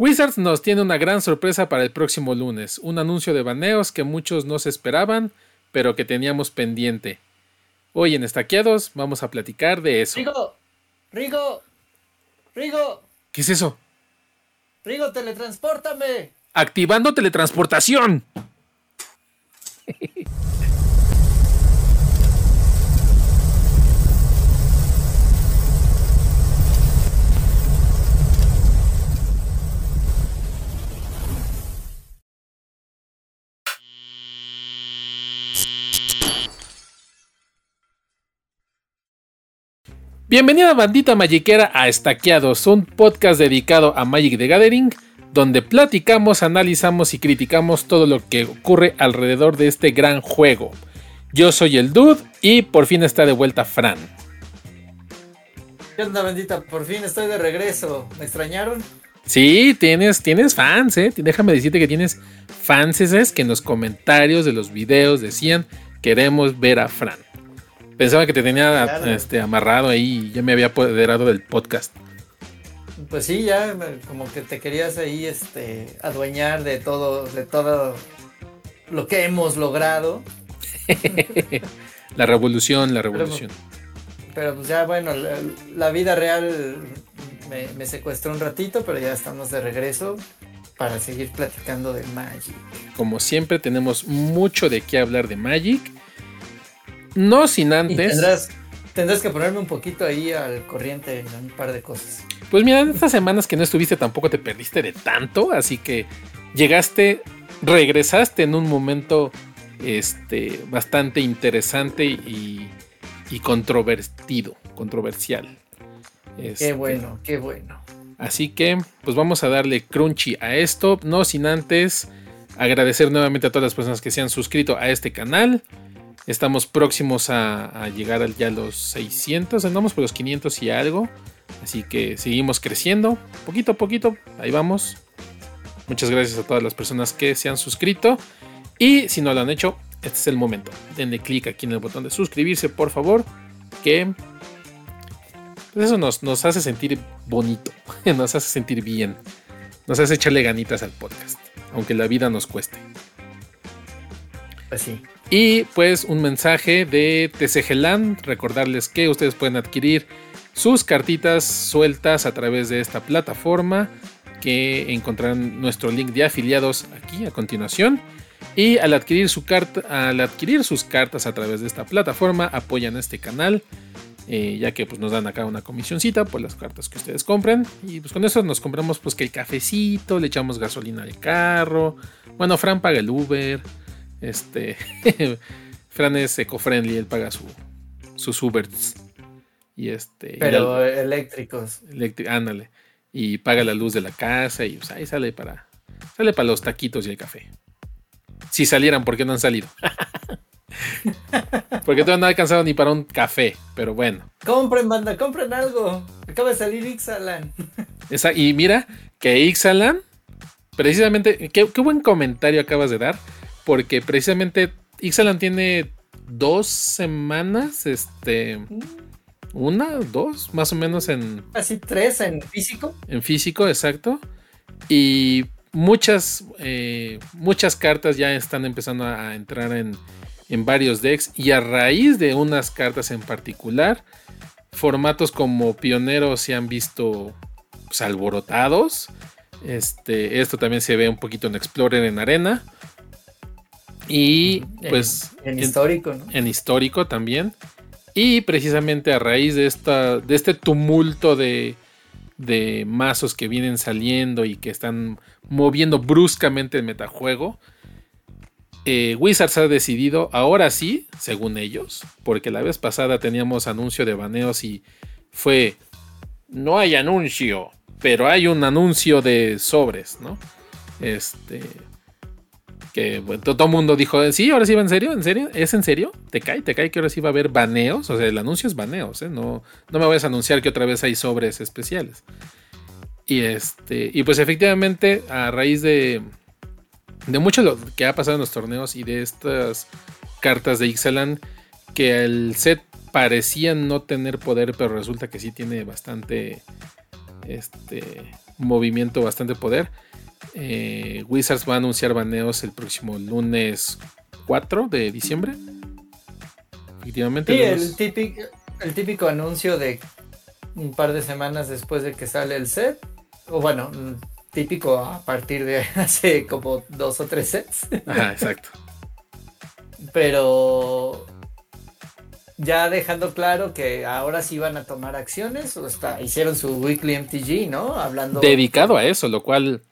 Wizards nos tiene una gran sorpresa para el próximo lunes, un anuncio de baneos que muchos no se esperaban, pero que teníamos pendiente. Hoy en Estaqueados vamos a platicar de eso. Rigo, Rigo, Rigo. ¿Qué es eso? Rigo, teletranspórtame. Activando teletransportación. Bienvenida bandita magiquera a Estaqueados, un podcast dedicado a Magic the Gathering, donde platicamos, analizamos y criticamos todo lo que ocurre alrededor de este gran juego. Yo soy el Dude y por fin está de vuelta Fran. ¿Qué onda bandita? Por fin estoy de regreso. ¿Me extrañaron? Sí, tienes, tienes fans, ¿eh? Déjame decirte que tienes fans, ¿es? que en los comentarios de los videos decían queremos ver a Fran. Pensaba que te tenía este, amarrado ahí y ya me había apoderado del podcast. Pues sí, ya como que te querías ahí este, adueñar de todo, de todo lo que hemos logrado. la revolución, la revolución. Pero, pues ya bueno, la, vida real me, me, secuestró un ratito, pero ya estamos de regreso para seguir platicando de Magic. Como siempre tenemos mucho de qué hablar de Magic no sin antes. Tendrás, que ponerme un poquito ahí al corriente en un par de cosas. Pues mira, en estas semanas que no estuviste tampoco te perdiste de tanto, así que llegaste, regresaste en un momento este, bastante interesante y, controvertido, controversial. qué este, bueno, qué bueno. Así que, pues vamos a darle crunchy a esto, no sin antes agradecer nuevamente a todas las personas que se han suscrito a este canal. Estamos próximos a, llegar ya a los 600, andamos por los 500 y algo. Así que seguimos creciendo, poquito a poquito, ahí vamos. Muchas gracias a todas las personas que se han suscrito. Y si no lo han hecho, este es el momento. Denle clic aquí en el botón de suscribirse, por favor. Que pues eso nos, nos hace sentir bonito, nos hace sentir bien, nos hace echarle ganitas al podcast, aunque la vida nos cueste. Pues. Y pues un mensaje de TCG recordarles que ustedes pueden adquirir sus cartitas sueltas a través de esta plataforma, que encontrarán nuestro link de afiliados aquí a continuación. Y al adquirir, su al adquirir sus cartas a través de esta plataforma, apoyan este canal, eh, ya que pues, nos dan acá una comisioncita por las cartas que ustedes compren. Y pues con eso nos compramos pues que el cafecito, le echamos gasolina al carro. Bueno, Fran paga el Uber. Este. Fran es eco-friendly, él paga su, sus Ubers. Y este. Pero eléctricos. ándale. Y paga la luz de la casa y ahí sale para. Sale para los taquitos y el café. Si salieran, ¿por qué no han salido? Porque todavía no ha alcanzado ni para un café, pero bueno. Compren, banda, compren algo. Acaba de salir Ixalan. y mira que Ixalan, precisamente, qué, buen comentario acabas de dar porque precisamente Ixalan tiene dos semanas, este, una, dos, más o menos en... Así tres en físico. En físico, exacto. Y muchas, eh, muchas cartas ya están empezando a entrar en, en varios decks y a raíz de unas cartas en particular, formatos como pioneros se han visto pues, alborotados. Este, esto también se ve un poquito en Explorer en Arena. Y pues... En, histórico, ¿no? En histórico también. Y precisamente a raíz de, esta, de este tumulto de, de mazos que vienen saliendo y que están moviendo bruscamente el metajuego, eh, Wizards ha decidido, ahora sí, según ellos, porque la vez pasada teníamos anuncio de baneos y fue, no hay anuncio, pero hay un anuncio de sobres, ¿no? Este, que todo el mundo dijo, sí, ahora sí va en serio, en serio, ¿es en serio? ¿Te cae? ¿Te cae que ahora sí va a haber baneos? O sea, el anuncio es baneos, ¿eh? No, no me vayas a anunciar que otra vez hay sobres especiales. Y este, y pues efectivamente, a raíz de, de mucho lo que ha pasado en los torneos y de estas cartas de Ixalan, que el set parecía no tener poder, pero resulta que sí tiene bastante, este, movimiento, bastante poder. Eh, Wizards va a anunciar baneos el próximo lunes 4 de diciembre. Efectivamente. Sí, el típico, el típico anuncio de un par de semanas después de que sale el set. O bueno, típico a partir de hace como dos o tres sets. Ajá, exacto. Pero ya dejando claro que ahora sí van a tomar acciones, o está, hicieron su weekly MTG, ¿no? Hablando. Dedicado a eso, lo cual.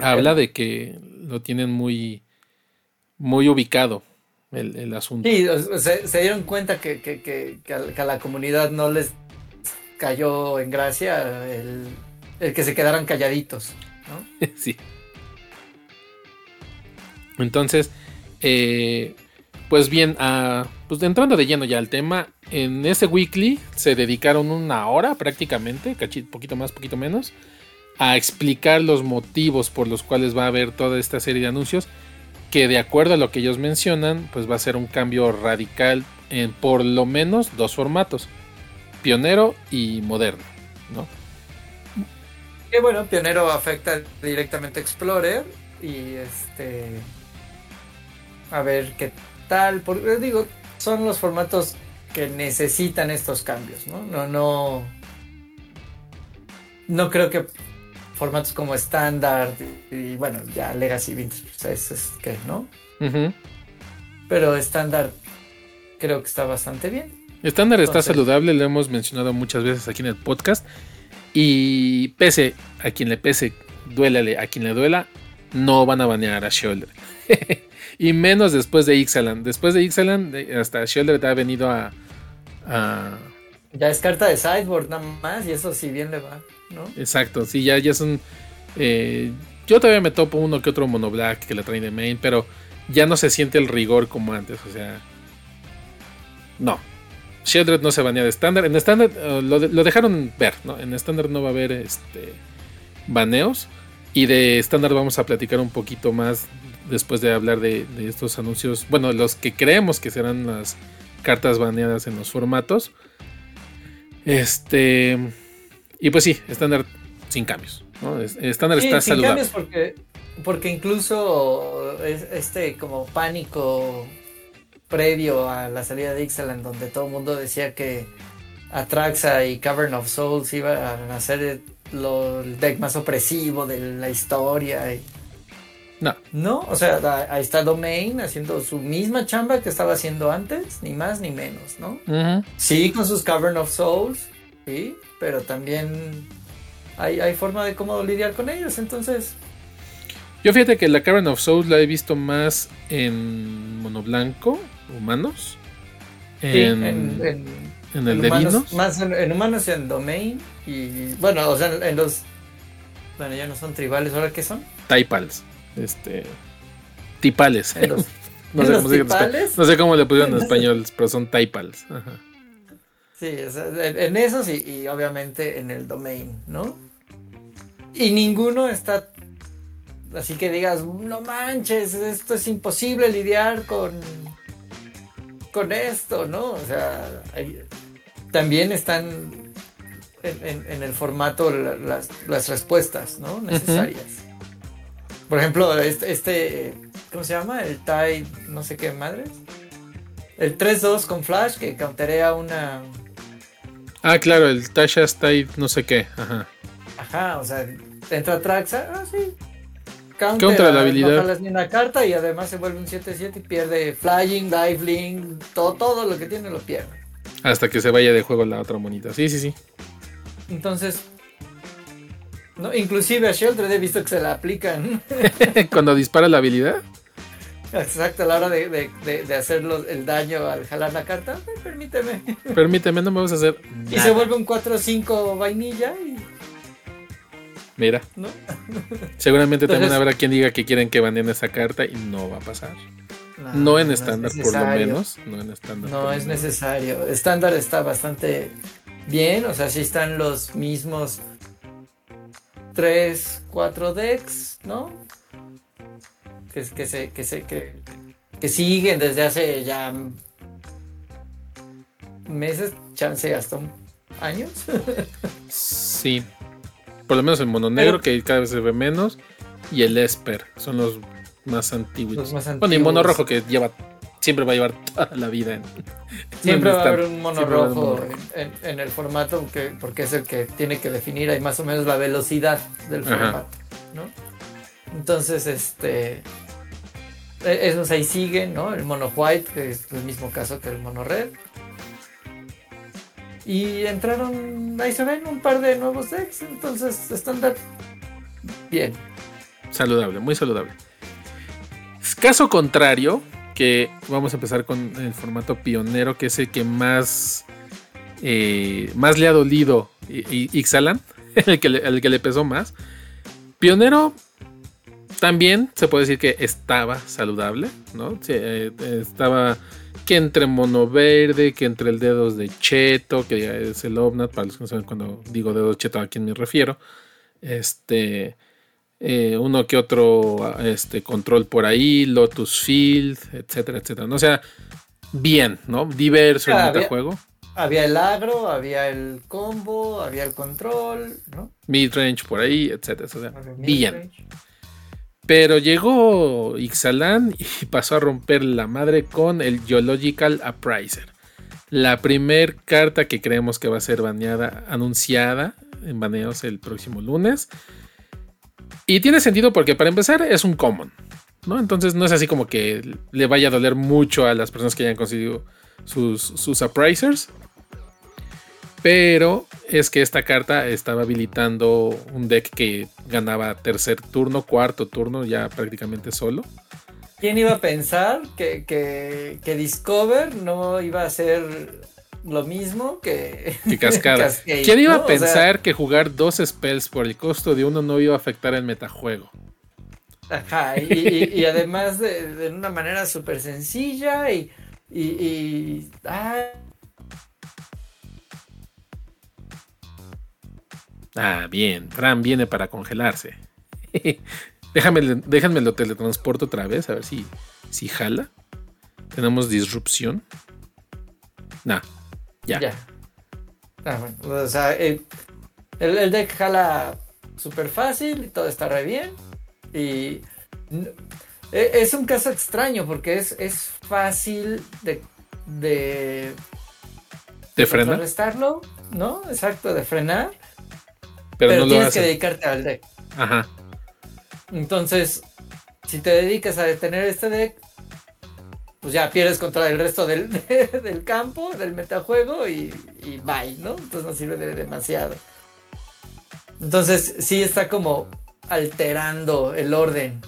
Habla de que lo tienen muy, muy ubicado el, asunto. Sí, se, dieron cuenta que, que, a, la comunidad no les cayó en gracia el, el que se quedaran calladitos, ¿no? sí. Entonces, eh, pues bien, pues entrando de lleno ya al tema, en ese weekly se dedicaron una hora prácticamente, poquito más, poquito menos, a explicar los motivos por los cuales va a haber toda esta serie de anuncios, que de acuerdo a lo que ellos mencionan, pues va a ser un cambio radical en por lo menos dos formatos, pionero y moderno, ¿no? Que bueno, pionero afecta directamente a Explorer y este a ver qué tal, porque digo, son los formatos que necesitan estos cambios, ¿no? No, no. No creo que formatos como estándar y, bueno, ya Legacy Vintage, pues es, que, ¿no? Pero estándar creo que está bastante bien. Estándar está saludable, lo hemos mencionado muchas veces aquí en el podcast. Y pese a quien le pese, duélale a quien le duela, no van a banear a Shoulder. Y menos después de Ixalan. Después de Ixalan, hasta Shoulder ha venido a, Ya es carta de sideboard nada más, y eso sí bien le va, Exacto, sí, ya, ya son. Eh, yo todavía me topo uno que otro mono black que le traen de main, pero ya no se siente el rigor como antes, o sea. No. Shieldred no se banea de estándar. En estándar eh, lo, lo, dejaron ver, ¿no? En estándar no va a haber este baneos. Y de estándar vamos a platicar un poquito más después de hablar de, estos anuncios, bueno, los que creemos que serán las cartas baneadas en los formatos. Este. Y pues sí, estándar sin cambios. Estándar está sin saludable. Cambios porque, porque incluso este como pánico previo a la salida de Ixalan, donde todo el mundo decía que Atraxa y Cavern of Souls iban a ser el deck más opresivo de la historia. Y, no. No, o sea, ahí está Domain haciendo su misma chamba que estaba haciendo antes, ni más ni menos, ¿no? Sí, con sus Cavern of Souls, sí, pero también hay, hay forma de cómo lidiar con ellos, entonces. Yo fíjate que la Cavern of Souls la he visto más en mono blanco, humanos. En, en, en, el de vinos. Más en, humanos y en Domain. Y bueno, o sea, en, los. Bueno, ya no son tribales, ¿ahora qué son? Taipals este tipales. no, sé cómo le pusieron en español, pero son taipals. Sí, en esos y, obviamente en el domain, ¿no? Y ninguno está así que digas, no manches, esto es imposible lidiar con con esto, ¿no? O sea, también están en, el formato las, las respuestas, ¿no? Necesarias. Por ejemplo, este, este, ¿cómo se llama? El Tide, no sé qué madres. El 3-2 con Flash que counterea una. Ah, claro, el Tasha's Tide, no sé qué. Ajá. Ajá, o sea, entra Traxa, ah, sí. Counter, la habilidad. No ni una carta y además se vuelve un 7-7 y pierde Flying, Lifelink, todo, todo lo que tiene lo pierde. Hasta que se vaya de juego la otra monita. Sí, sí, sí. Entonces, no, inclusive a Sheldred he visto que se la aplican. Cuando dispara la habilidad. Exacto, a la hora de, de, hacer el daño al jalar la carta. permíteme. Permíteme, no me vas a hacer. Y se vuelve un 4-5 vainilla y. Mira. ¿No? Seguramente también habrá quien diga que quieren que baneen esa carta y no va a pasar. No, en estándar, por lo menos. No en estándar. No es necesario. Estándar está bastante bien. O sea, sí están los mismos 3, 4 decks, ¿no? Que, que, se, que, se, que, que siguen desde hace ya meses, chance hasta años. sí. por lo menos el mono negro, que cada vez se ve menos, y el Esper, son los más antiguos. Los más Bueno, y antiguos. mono rojo que lleva, siempre va a llevar toda la vida en. Siempre va a haber un mono siempre va a haber un rojo mono rojo. en, el formato que, porque es el que tiene que definir ahí más o menos la velocidad del Ajá. formato, ¿no? Entonces, este... e- Esos ahí siguen, ¿no? El mono white, que es el mismo caso que el mono red. Y entraron, ahí se ven un par de nuevos decks, entonces están de- bien. Saludable, muy saludable. Caso contrario, que vamos a empezar con el formato pionero, que es el que más, eh, más le ha dolido Ixalan, el que, el que le pesó más. Pionero también se puede decir que estaba saludable, ¿no? Sí, eh, estaba que entre mono verde, que entre el dedos de cheto, que es el Omnat, para los que no saben cuando digo dedos cheto a quién me refiero. Este eh, uno que otro este, control por ahí, Lotus Field, etcétera, etcétera. ¿no? O sea, bien, ¿no? Diverso el Ah, metajuego. Había el agro, había el combo, había el control, ¿no? Midrange por ahí, etcétera. o sea, bien. midrange. Pero llegó Ixalan y pasó a romper la madre con el Geological Appraiser. La primer carta que creemos que va a ser baneada, anunciada en baneos el próximo lunes. Y tiene sentido porque para empezar es un common. ¿no? Entonces no es así como que le vaya a doler mucho a las personas que hayan conseguido sus, sus appraisers. Pero es que esta carta estaba habilitando un deck que ganaba tercer turno, cuarto turno, ya prácticamente solo. ¿Quién iba a pensar que, que, que Discover no iba a ser lo mismo que, Que cascada. Cascade, ¿Quién iba ¿no? a O sea, pensar que jugar dos spells por el costo de uno no iba a afectar el metajuego? Ajá, y, y- y además de, de una manera súper sencilla y, y, y- ah, Ah, bien. Fran viene para congelarse. Déjame, déjame lo teletransporto otra vez, a ver si, si jala. Tenemos disrupción. Nah, ya. ya. Ah, bueno, o sea, el, el- el deck jala súper fácil y todo está re bien. Y e- es un caso extraño porque es, es fácil de, de ¿Te frena? contrarrestarlo, ¿no? Exacto, de frenar. Pero, Pero, no lo tienes que dedicarte al deck. Ajá. Entonces, si te dedicas a detener este deck, pues ya pierdes contra el resto del, del campo, del metajuego y, y bye, ¿no? Entonces no sirve de demasiado. Entonces, sí está como alterando el orden,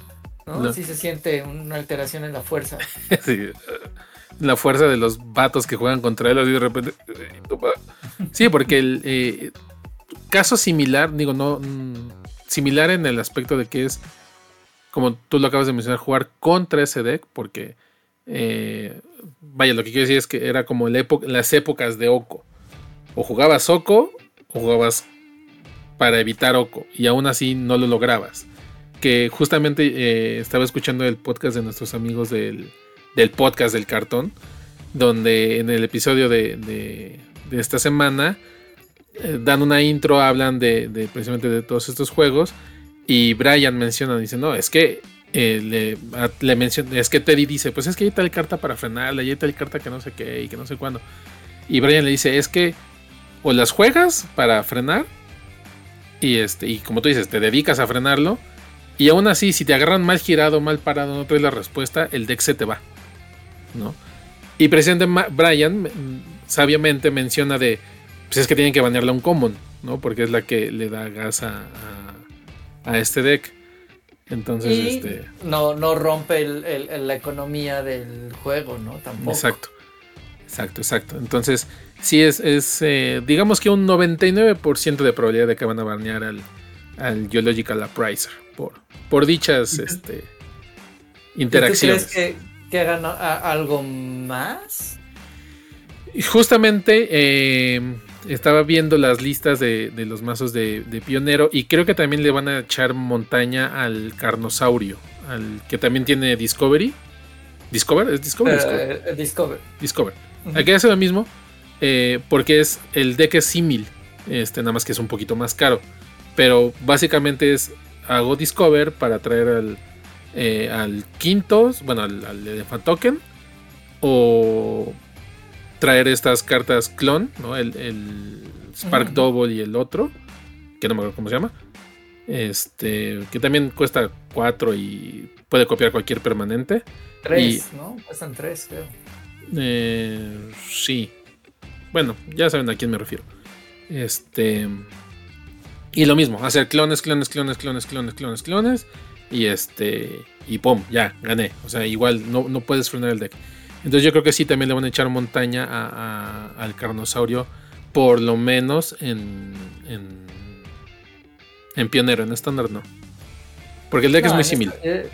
¿no? No. Sí se siente una alteración en la fuerza. Sí, La fuerza de los vatos que juegan contra él, así de repente. Sí, porque el eh, caso similar, digo, no. mm, similar en el aspecto de que es, como tú lo acabas de mencionar, jugar contra ese deck, porque. eh, vaya, lo que quiero decir es que era como la las épocas de Oko. O jugabas Oko, o jugabas para evitar Oko, y aún así no lo lograbas. Que justamente eh, estaba escuchando el podcast de nuestros amigos del, del podcast del cartón, donde en el episodio de, de- de esta semana eh, dan una intro, hablan de, precisamente de todos estos juegos y Brian menciona, dice, no, es que eh, le, menciona, es que Teddy dice, pues es que hay tal carta para frenarla hay tal carta que no sé qué y que no sé cuándo. Y Brian le dice, es que o las juegas para frenar y este y como tú dices, te dedicas a frenarlo y aún así, si te agarran mal girado, mal parado, no traes la respuesta, el deck se te va. ¿No? Y presidente Brian mm, sabiamente menciona de. Pues es que tienen que banearle a un common, ¿no? Porque es la que le da gas a, a- a este deck. Entonces, y este. no, no rompe el- la economía del juego, ¿no? Tampoco. Exacto. Exacto, exacto. Entonces, sí es, es eh, digamos que un 99% de probabilidad de que van a banear al, al Geological Appraiser por, por dichas este, ¿Y interacciones. ¿Tú crees que, que hagan a- algo más? Justamente eh, estaba viendo las listas de, de los mazos de, de pionero y creo que también le van a echar montaña al carnosaurio, al que también tiene Discovery. ¿Discover? ¿Es Discover? Discover. Eh, eh, Discover. Discover. Ujú. Aquí hace lo mismo eh, porque es el deck es símil, este, nada más que es un poquito más caro. Pero básicamente es hago Discover para traer al, eh, al Quintos, bueno, al, al Elephant Token. O traer estas cartas clon, ¿no? El, el Spark Double y el otro, que no me acuerdo cómo se llama. Este, que también cuesta 4 y puede copiar cualquier permanente. 3, ¿no? Cuestan 3, creo. Eh, sí. Bueno, ya saben a quién me refiero. Este. Y lo mismo, hacer clones, clones, clones, clones, clones, clones, clones. Y este. Y pum, ya, gané. O sea, igual no, no puedes frenar el deck. Entonces yo creo que sí, también le van a echar montaña al carnosaurio. Por lo menos en. en. En pionero, en estándar no. Porque el deck es muy similar. Eh,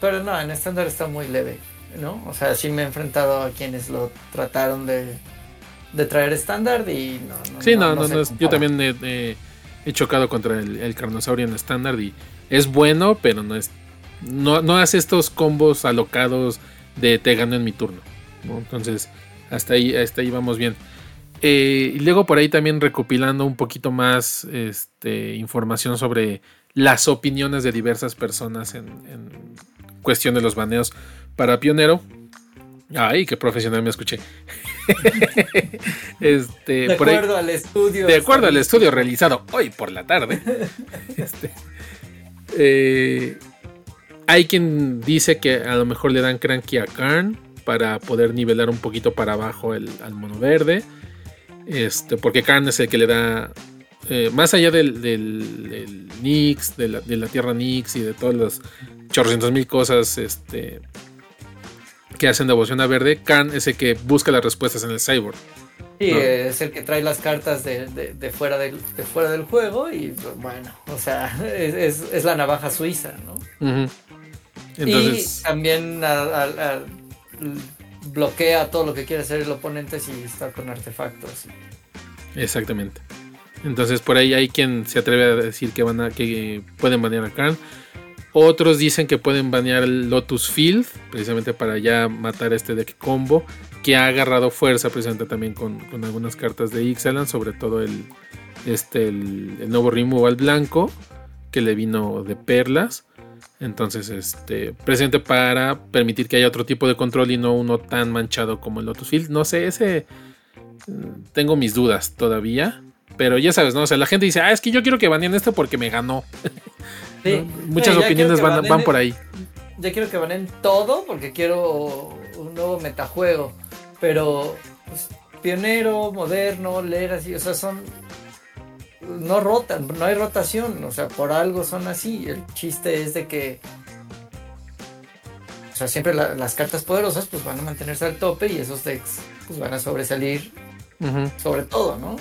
pero no, en estándar está muy leve. ¿no? O sea, sí me he enfrentado a quienes lo trataron de, de traer estándar y no. no sí, no, no, no, yo también he, he, chocado contra el, el Carnosaurio en estándar y es bueno, pero no es. No, no hace estos combos alocados de te gano en mi turno. Entonces, hasta ahí, hasta ahí vamos bien. Eh, y luego por ahí también recopilando un poquito más este, información sobre las opiniones de diversas personas en, en cuestión de los baneos para Pionero. Ay, qué profesional me escuché. este, de acuerdo al estudio. De acuerdo al estudio realizado hoy por la tarde. este, eh, hay quien dice que a lo mejor le dan cranky a Karn para poder nivelar un poquito para abajo el, al mono verde. Este, porque Karn es el que le da. Eh, más allá del, del, Nix, de la, de la, tierra Nix y de todas las chorrocientos mil cosas este, que hacen devoción a verde, Khan es el que busca las respuestas en el cyborg. Sí, es el que trae las cartas de, fuera, del, fuera del juego y bueno, o sea, es, la navaja suiza, ¿no? y también bloquea todo lo que quiere hacer el oponente si está con artefactos. Exactamente. Entonces por ahí hay quien se atreve a decir que van a que pueden banear a Khan. Otros dicen que pueden banear el Lotus Field, precisamente para ya matar este deck combo, que ha agarrado fuerza precisamente también con, algunas cartas de Ixalan, sobre todo el, este, el, nuevo removal blanco, que le vino de perlas. Entonces, este, presente para permitir que haya otro tipo de control y no uno tan manchado como el Lotus Field. No sé, ese mm, tengo mis dudas todavía. Pero ya sabes, ¿no? O sea, la gente dice, ah, es que yo quiero que baneen esto porque me ganó. Muchas opiniones van, van, por ahí. Ya quiero que banen todo porque quiero un nuevo metajuego. Pero pues, pionero, moderno, leer así, o sea, son. No rotan, no hay rotación, o sea, por algo son así. El chiste es de que. O sea, siempre las cartas poderosas pues van a mantenerse al tope y esos decks pues van a sobresalir sobre todo, ¿no?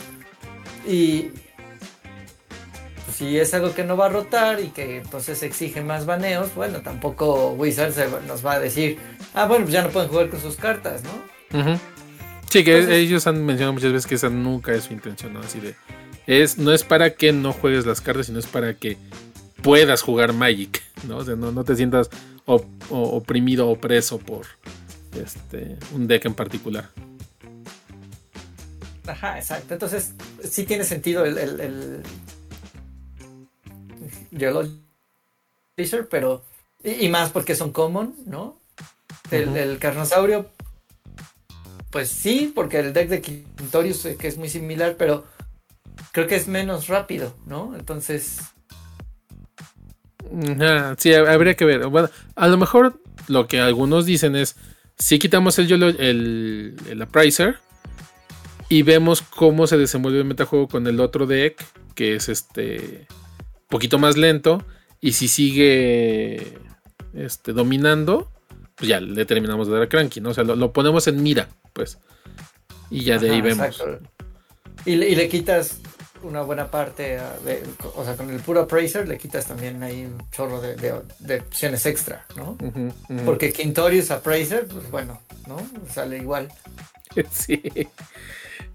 Y, si es algo que no va a rotar y que entonces exige más baneos, bueno, tampoco Wizards nos va a decir, ah, bueno, pues ya no pueden jugar con sus cartas, ¿no? Sí, que ellos han mencionado muchas veces que esa nunca es su intención, ¿no? Así de, es, no es para que no juegues las cartas, sino es para que puedas jugar Magic, ¿no? O sea, no, te sientas oprimido o preso por este, un deck en particular. Ajá, exacto. Entonces, sí tiene sentido el, el Yellow pero. Y, más porque son common, ¿no? El, carnosaurio, pues sí, porque el deck de Quintorius, eh, que es muy similar, pero creo que es menos rápido, ¿no? Entonces. sí, habría que ver. Bueno, a lo mejor lo que algunos dicen es: si quitamos el, el, el Appraiser y vemos cómo se desenvuelve el metajuego con el otro deck, que es este poquito más lento. Y si sigue este, dominando, pues ya le terminamos de dar a Cranky, ¿no? O sea, lo, ponemos en mira, pues. Y ya de ahí vemos. Y le, y le, quitas una buena parte, de, o sea, con el puro Appraiser le quitas también ahí un chorro de, opciones extra, ¿no? Porque Quintorius Appraiser, pues bueno, ¿no? Sale igual. sí.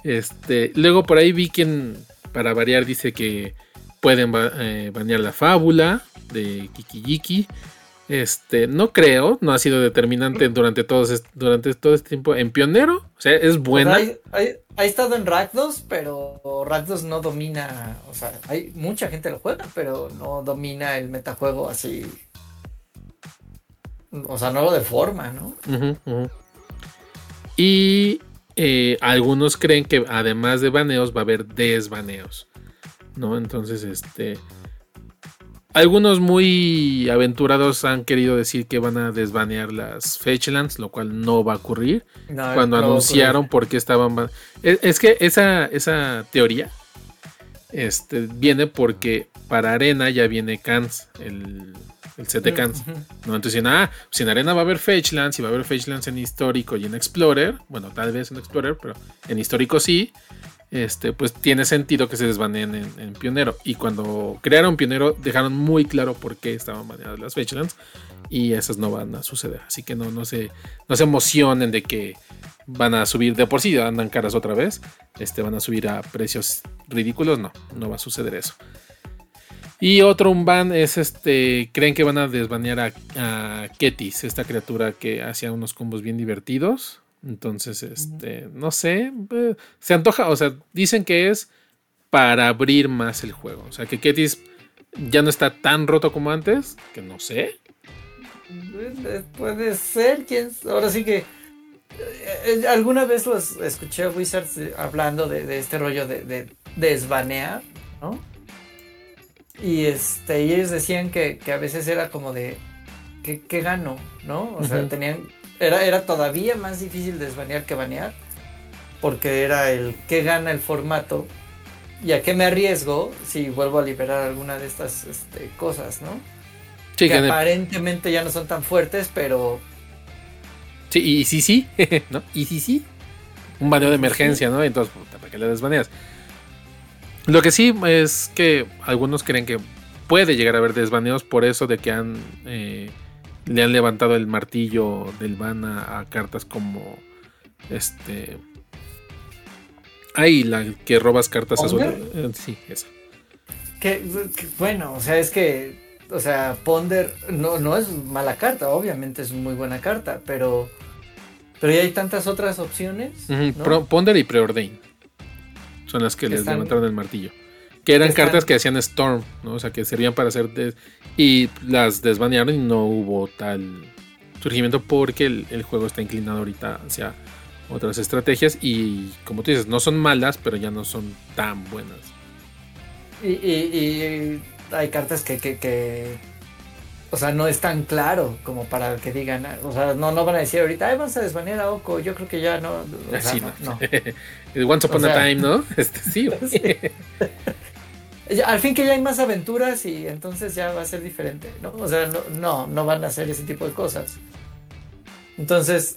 Este, luego por ahí vi quien, para variar, dice que Pueden eh, banear la fábula de Kikijiki. Este, no creo, no ha sido determinante durante todo, durante todo este tiempo. En Pionero, o sea, es buena. hay, ha estado en Rakdos, pero Rakdos no domina, o sea, hay mucha gente lo juega, pero no domina el metajuego así. O sea, no lo deforma, ¿no? Y eh, algunos creen que además de baneos va a haber desbaneos, ¿no? Entonces, este... Algunos muy aventurados han querido decir que van a desbanear las Fetchlands, lo cual no va a ocurrir. Cuando anunciaron por qué estaban... Es, que esa, esa teoría este, viene porque para Arena ya viene Kans, el, el set de Kans. ¿no? Entonces dicen, ah, pues en Arena va a haber Fetchlands y va a haber Fetchlands en Histórico y en Explorer. Bueno, tal vez en Explorer, pero en Histórico sí este, pues tiene sentido que se desbaneen en, Pionero. Y cuando crearon Pionero, dejaron muy claro por qué estaban baneadas las Fetchlands. Y esas no van a suceder. Así que no, no, se, no se emocionen de que van a subir de por sí, andan caras otra vez. Este, van a subir a precios ridículos. No, no va a suceder eso. Y otro un ban es este. Creen que van a desbanear a, a Ketis, esta criatura que hacía unos combos bien divertidos. Entonces, este, no sé, eh, se antoja, o sea, dicen que es para abrir más el juego. O sea, que Ketis ya no está tan roto como antes, que no sé. Eh, puede ser, quién, ahora sí que eh, alguna vez los escuché a Wizards hablando de, este rollo de, de, desbanear, ¿no? Y este, y ellos decían que, a veces era como de ¿qué, qué gano? ¿No? O sea, tenían era, todavía más difícil desbanear que banear, porque era el qué gana el formato y a qué me arriesgo si vuelvo a liberar alguna de estas este, cosas, ¿no? Sí, que, aparentemente ya no son tan fuertes, pero... Sí, y sí, sí, ¿no? Y sí, sí. Un baneo de emergencia, ¿no? Entonces, ¿para qué le desbaneas? Lo que sí es que algunos creen que puede llegar a haber desbaneos por eso de que han eh, le han levantado el martillo del ban a, cartas como este. Ahí, la que robas cartas azules. Eh, sí, esa. Que, bueno, o sea, es que. O sea, Ponder no, no es mala carta, obviamente es muy buena carta, pero. Pero ya hay tantas otras opciones. Ponder y Preordain son las que, les levantaron el martillo. Que eran cartas que hacían Storm, ¿no? O sea, que servían para hacer. y las desbanearon y no hubo tal surgimiento porque el, juego está inclinado ahorita hacia otras estrategias. Y como tú dices, no son malas, pero ya no son tan buenas. Y, hay cartas que, que, O sea, no es tan claro como para que digan. O sea, no, no van a decir ahorita, Ay, vamos a desbanear a Oko. Yo creo que ya no. O sea, no. Once upon a time, ¿no? Este, sí. sí. Al fin que ya hay más aventuras y entonces ya va a ser diferente, ¿no? O sea, no, no, van a hacer ese tipo de cosas. Entonces,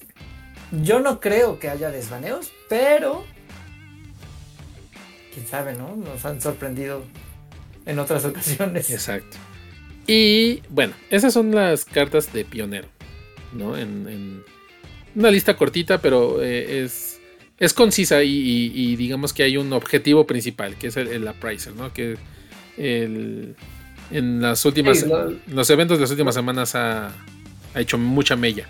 yo no creo que haya desvaneos, pero quién sabe, ¿no? Nos han sorprendido en otras ocasiones. Exacto. Y bueno, esas son las cartas de pionero, ¿no? En, una lista cortita, pero eh, es es concisa y, digamos que hay un objetivo principal, que es el, el ¿no? Que en las últimas, los eventos de las últimas semanas ha, hecho mucha mella.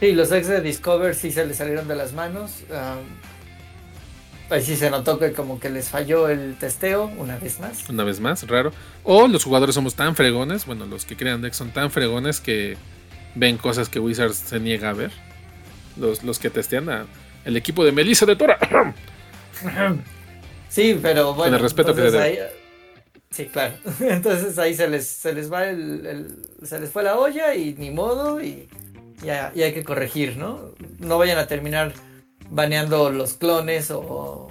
Sí, los ex de Discover sí se les salieron de las manos. ahí sí se notó que como que les falló el testeo una vez más. Una vez más, raro. O los jugadores somos tan fregones, bueno, los que crean decks son tan fregones que ven cosas que Wizards se niega a ver. Los, los que testean a el equipo de Melissa de Tora. Sí, pero bueno. Con el respeto que ahí, Sí, claro. Entonces ahí se les, se les va el, se les fue la olla y ni modo y, ya, hay que corregir, ¿no? No vayan a terminar baneando los clones o,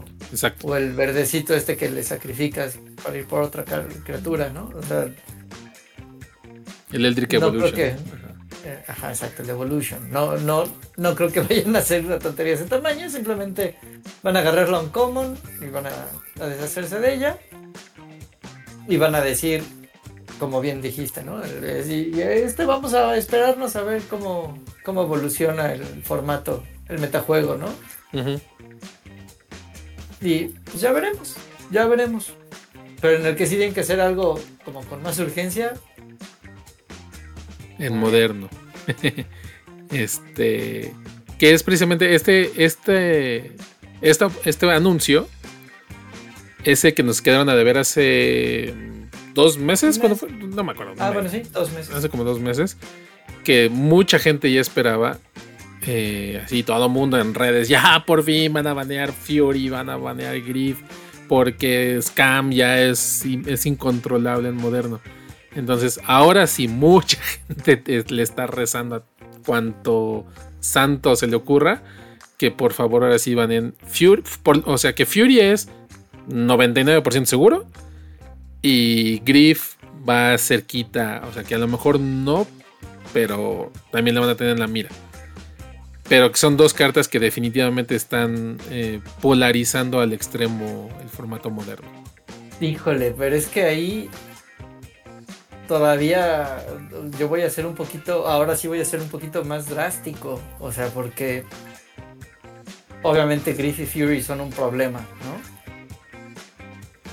o el verdecito este que le sacrificas para ir por otra criatura, ¿no? O sea, el Eldrick Evolution. Eh, ajá, exacto, el Evolution. No, no, no creo que vayan a hacer una tontería de ese tamaño, simplemente van a agarrarla un common y van a, deshacerse de ella. Y van a decir, como bien dijiste, ¿no? Y este vamos a esperarnos a ver cómo, cómo evoluciona el formato, el metajuego, ¿no? Y pues ya veremos, ya veremos. Pero en el que sí tienen que hacer algo como con más urgencia, en moderno. este. Que es precisamente este. Este. este anuncio, ese que nos quedaron a deber hace dos meses, ¿cuándo fue? No me acuerdo. Ah, bueno, sí, dos meses. Hace como dos meses, que mucha gente ya esperaba. Eh, así todo el mundo en redes, ya por fin van a banear Fury, van a banear Griff, porque Scam ya es, es incontrolable en moderno. Entonces, ahora sí, mucha gente le está rezando a cuanto santo se le ocurra que por favor ahora sí van en Fury. o sea que Fury es 99% seguro y Griff va cerquita. O sea que a lo mejor no, pero también la van a tener en la mira. Pero que son dos cartas que definitivamente están eh, polarizando al extremo el formato moderno. Híjole, pero es que ahí todavía yo voy a ser un poquito, ahora sí voy a ser un poquito más drástico, o sea, porque obviamente Griff y Fury son un problema, ¿no?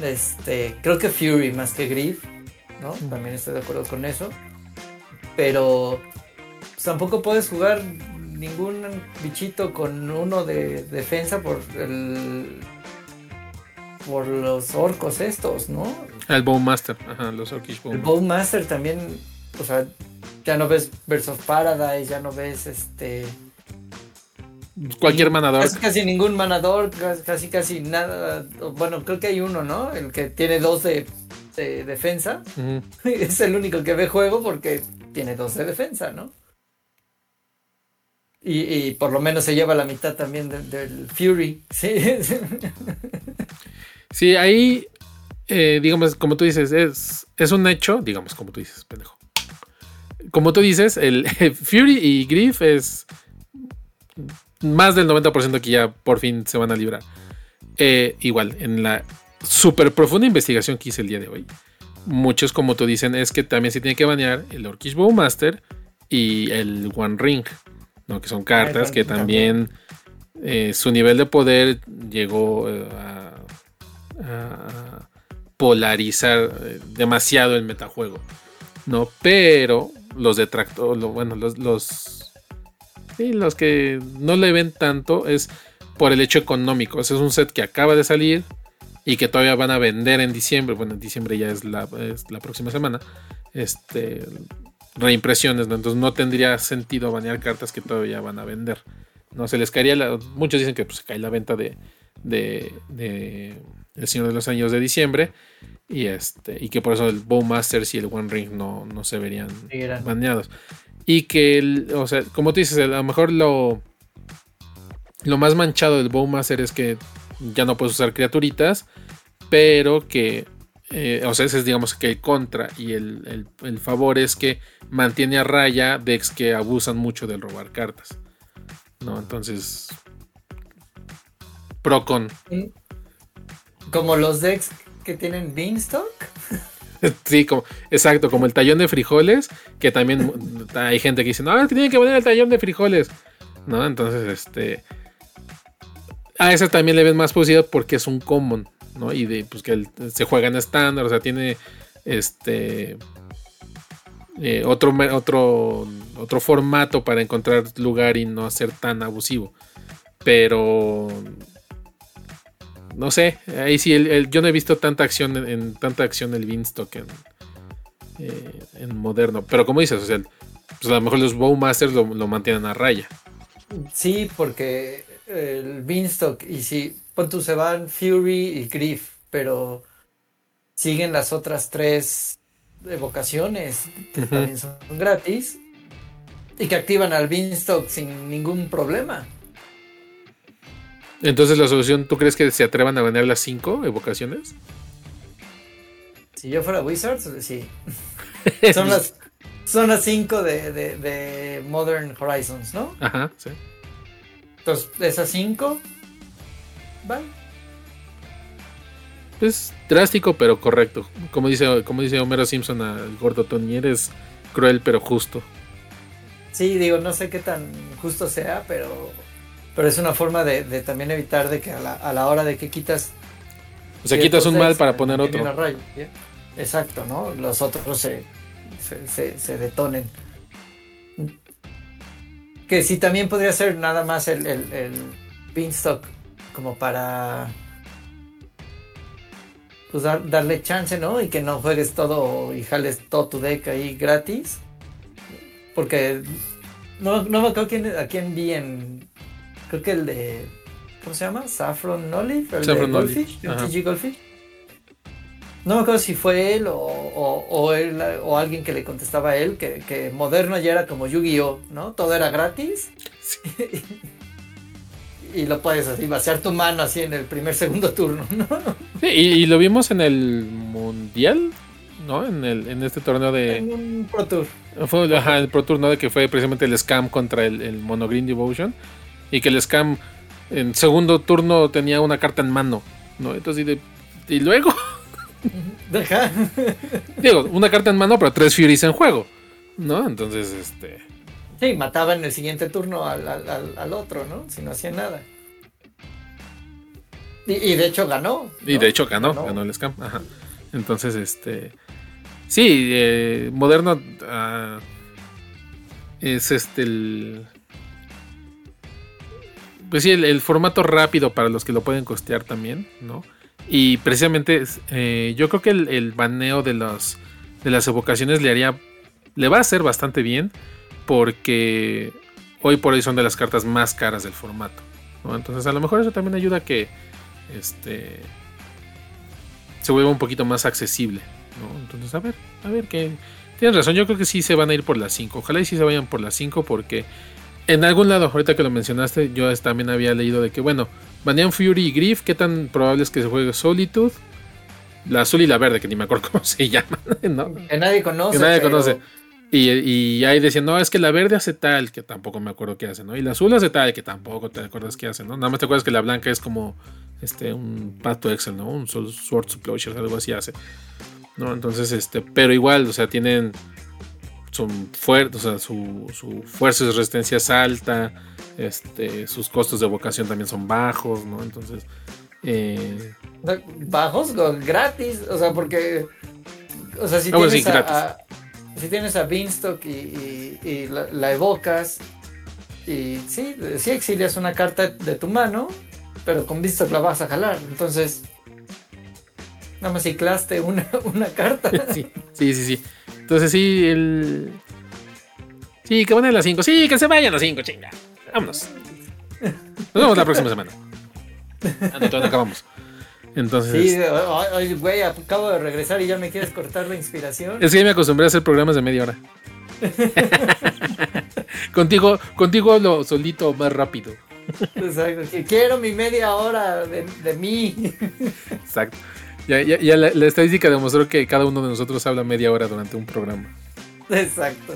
Este, creo que Fury más que Griff, ¿no? También estoy de acuerdo con eso. Pero pues, tampoco puedes jugar ningún bichito con uno de defensa por el por los orcos estos, ¿no? El Bowmaster, ajá, los orkish El Bowmaster también, o sea, ya no ves Versus Paradise, ya no ves este... Cualquier manador. Casi, casi ningún manador, casi casi nada. Bueno, creo que hay uno, ¿no? El que tiene dos de, defensa. Es el único que ve juego porque tiene dos de defensa, ¿no? Y, por lo menos se lleva la mitad también del Fury. Sí. Sí, ahí, eh, digamos, como tú dices, es, es un hecho, digamos, como tú dices, pendejo. Como tú dices, el Fury y Griff es más del 90% que ya por fin se van a librar. Eh, igual, en la súper profunda investigación que hice el día de hoy, muchos, como tú dicen, es que también se tiene que banear el Orkish Bowmaster y el One Ring, ¿no? que son cartas que también eh, su nivel de poder llegó a polarizar eh, demasiado el metajuego. ¿no? Pero los detractores, bueno, los, los, los que no le ven tanto es por el hecho económico. es un set que acaba de salir y que todavía van a vender en diciembre. Bueno, en diciembre ya es la, próxima semana. Este, reimpresiones, entonces no tendría sentido banear cartas que todavía van a vender. No se les caería muchos dicen que pues, se cae la venta de, de, el Señor de los Años de diciembre. Y este. Y que por eso el Bowmasters y el One Ring no, no se verían baneados. Y que o sea, como tú dices, a lo mejor lo. Lo más manchado del Bowmaster es que ya no puedes usar criaturitas. Pero que. Eh, o sea, ese es digamos que el contra. Y el, el, favor es que mantiene a raya decks que abusan mucho del robar cartas. ¿No? Entonces. Pro con. Como los decks que tienen Beanstalk. Sí, como, exacto, como el tallón de frijoles, que también hay gente que dice, no, tienen que poner el tallón de frijoles. ¿No? Entonces, este. A ese también le ven más posibilidad porque es un common, ¿no? Y de, pues que se juega en estándar, o sea, tiene este. Eh, otro, otro, otro formato para encontrar lugar y no ser tan abusivo. Pero no sé, ahí sí, yo no he visto tanta acción en, tanta acción el Beanstalk en, eh, en moderno. Pero como dices, o sea, pues a lo mejor los Bowmasters lo, lo mantienen a raya. Sí, porque el Beanstalk, y si, tú se van Fury y Griff, pero siguen las otras tres evocaciones que también son gratis y que activan al Beanstalk sin ningún problema. Entonces la solución, ¿tú crees que se atrevan a vender las cinco evocaciones? Si yo fuera Wizards, sí. son las son las cinco de, Modern Horizons, ¿no? Ajá, sí. Entonces, esas cinco, ¿vale? Es drástico, pero correcto. Como dice, como dice Homero Simpson al gordo Tony, eres cruel, pero justo. Sí, digo, no sé qué tan justo sea, pero pero es una forma de, también evitar de que a la, hora de que quitas... O sea, quitas un mal para poner otro. Exacto, ¿no? Los otros se, se, detonen. Que sí también podría ser nada más el, el, Beanstalk como para pues darle chance, ¿no? Y que no juegues todo y jales todo tu deck ahí gratis. Porque no, no me acuerdo quién, a quién vi en. Creo que el de. ¿Cómo se llama? Saffron Olive. El Saffron de Goldfish. TG Goldfish. No me acuerdo si fue él o, o, él, o alguien que le contestaba a él que, que Moderno ya era como Yu-Gi-Oh! ¿no? Todo era gratis. Sí. y lo puedes así vaciar tu mano así en el primer segundo turno, ¿no? Sí, y, lo vimos en el mundial, ¿no? En el en este torneo de en un Pro Tour. Fue ajá, el Pro Tour, ¿no? De que fue precisamente el scam contra el, el Mono Green Devotion y que el scam en segundo turno tenía una carta en mano, ¿no? Entonces y, y luego Deja. Digo, una carta en mano, pero tres Furies en juego, ¿no? Entonces, este Sí, mataba en el siguiente turno al, otro, ¿no? Si no hacía nada. Y, de hecho ganó. Y de hecho ganó, ganó, el scam. Ajá. Entonces, este. Sí, eh, moderno. Ah, es este el. Pues sí, el, formato rápido para los que lo pueden costear también, ¿no? Y precisamente eh, yo creo que el, baneo de, los, de las evocaciones le haría. Le va a hacer bastante bien porque hoy por hoy son de las cartas más caras del formato. Entonces a lo mejor eso también ayuda a que este, se vuelva un poquito más accesible. Entonces a ver, a ver que... Tienes razón, yo creo que sí se van a ir por las 5. Ojalá y sí se vayan por las 5 porque en algún lado, ahorita que lo mencionaste, yo también había leído de que, bueno, banean Fury y Griff, ¿qué tan probable es que se juegue Solitude? La azul y la verde, que ni me acuerdo cómo se llaman, ¿no? Que nadie conoce. Que nadie conoce. Y, y, ahí decían, no, es que la verde hace tal, que tampoco me acuerdo qué hace, ¿no? Y la azul hace tal, que tampoco te acuerdas qué hace, ¿no? Nada más te acuerdas que la blanca es como este, un pato Excel, ¿no? Un Sword Supply, algo así hace. ¿No? Entonces, este, pero igual, o sea, tienen. Son fuertes, o sea, su, su fuerza y resistencia es alta, este, sus costos de vocación también son bajos, ¿no? Entonces. Eh, ¿Bajos? Gratis, o sea, porque. O sea, si ah, tienes a si tienes a Beanstalk y, la, evocas, y sí, sí exilias una carta de tu mano, pero con Beanstalk la vas a jalar. Entonces, nada más ciclaste una, una carta. Sí, sí, sí, Entonces, sí, el. Sí, que van a las 5. Sí, que se vayan a las 5, chinga. Vámonos. Nos vemos la próxima semana. Ah, no, acabamos. Entonces. Sí, güey, acabo de regresar y ya me quieres cortar la inspiración. Es que ya me acostumbré a hacer programas de media hora. contigo, contigo hablo solito más rápido. Exacto. Quiero mi media hora de, mí. Exacto. Ya, ya, la, estadística demostró que cada uno de nosotros habla media hora durante un programa. Exacto.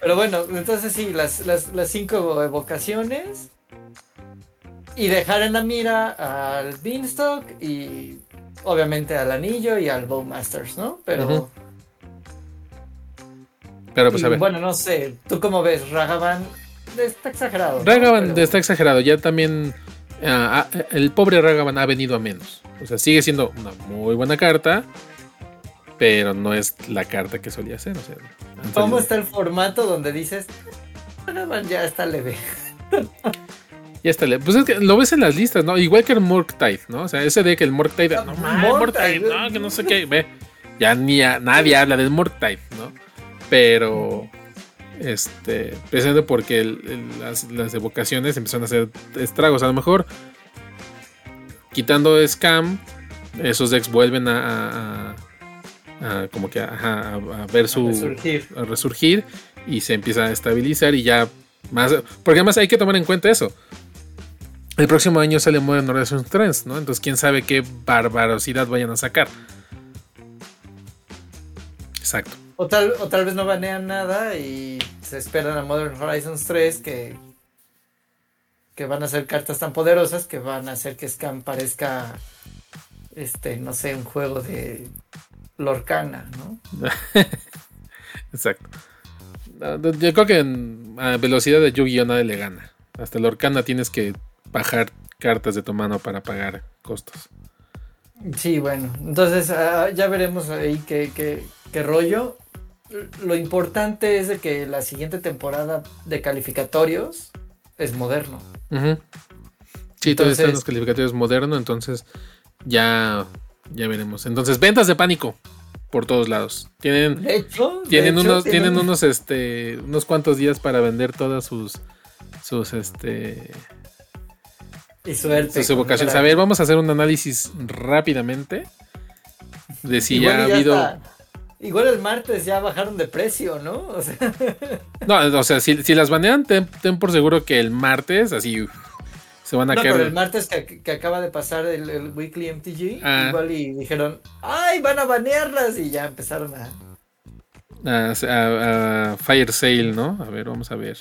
Pero bueno, entonces sí, las, las, las cinco evocaciones y dejar en la mira al Beanstalk y obviamente al anillo y al Bowmasters, ¿no? Pero. Pero pues a ver. Bueno, no sé. ¿Tú cómo ves? Ragavan está exagerado. Ragavan está exagerado. Ya también. Ah, ah, el pobre Ragavan ha venido a menos. O sea, sigue siendo una muy buena carta. Pero no es la carta que solía ser. O sea, ¿Cómo está el formato donde dices. Ragavan ya está leve? Ya está. Pues es que lo ves en las listas, ¿no? Igual que el Morktide, ¿no? O sea, ese de que el Morktide. No, Morktide, no, que no sé qué. Ve, ya ni nadie habla del Morktide, ¿no? Pero. Este. Precisamente porque las, evocaciones empezaron a hacer estragos. A lo mejor. Quitando Scam. Esos decks vuelven a. como que a, ver su. resurgir. a resurgir. Y se empieza a estabilizar. Y ya. Más, porque además hay que tomar en cuenta eso. El próximo año sale Modern Horizons Trends, ¿no? Entonces, quién sabe qué barbarosidad vayan a sacar. Exacto. O tal, o tal vez no banean nada y se esperan a Modern Horizons 3 que, que van a ser cartas tan poderosas que van a hacer que Scam parezca, este, no sé, un juego de Lorcana, ¿no? Exacto. Yo creo que en velocidad de Yu-Gi-Oh! nadie le gana. Hasta Lorcana tienes que bajar cartas de tu mano para pagar costos. Sí, bueno, entonces ah, ya veremos ahí qué, rollo. Lo importante es de que la siguiente temporada de calificatorios es moderno. Sí, todos están los calificativos modernos, entonces ya, ya veremos. Entonces, ventas de pánico por todos lados. Tienen, tienen unos, tienen unos, este, unos cuantos días para vender todas sus, sus, este, y suerte. Sus. A ver, vamos a hacer un análisis rápidamente de si ya ha habido. Igual el martes ya bajaron de precio, ¿no? O sea... No, o sea, si, las banean, ten, por seguro que el martes, así, se van a no, el martes que, acaba de pasar el, Weekly MTG, ah. igual y dijeron, ¡ay, van a banearlas! Y ya empezaron a... A, a, Fire Sale, ¿no? A ver, vamos a ver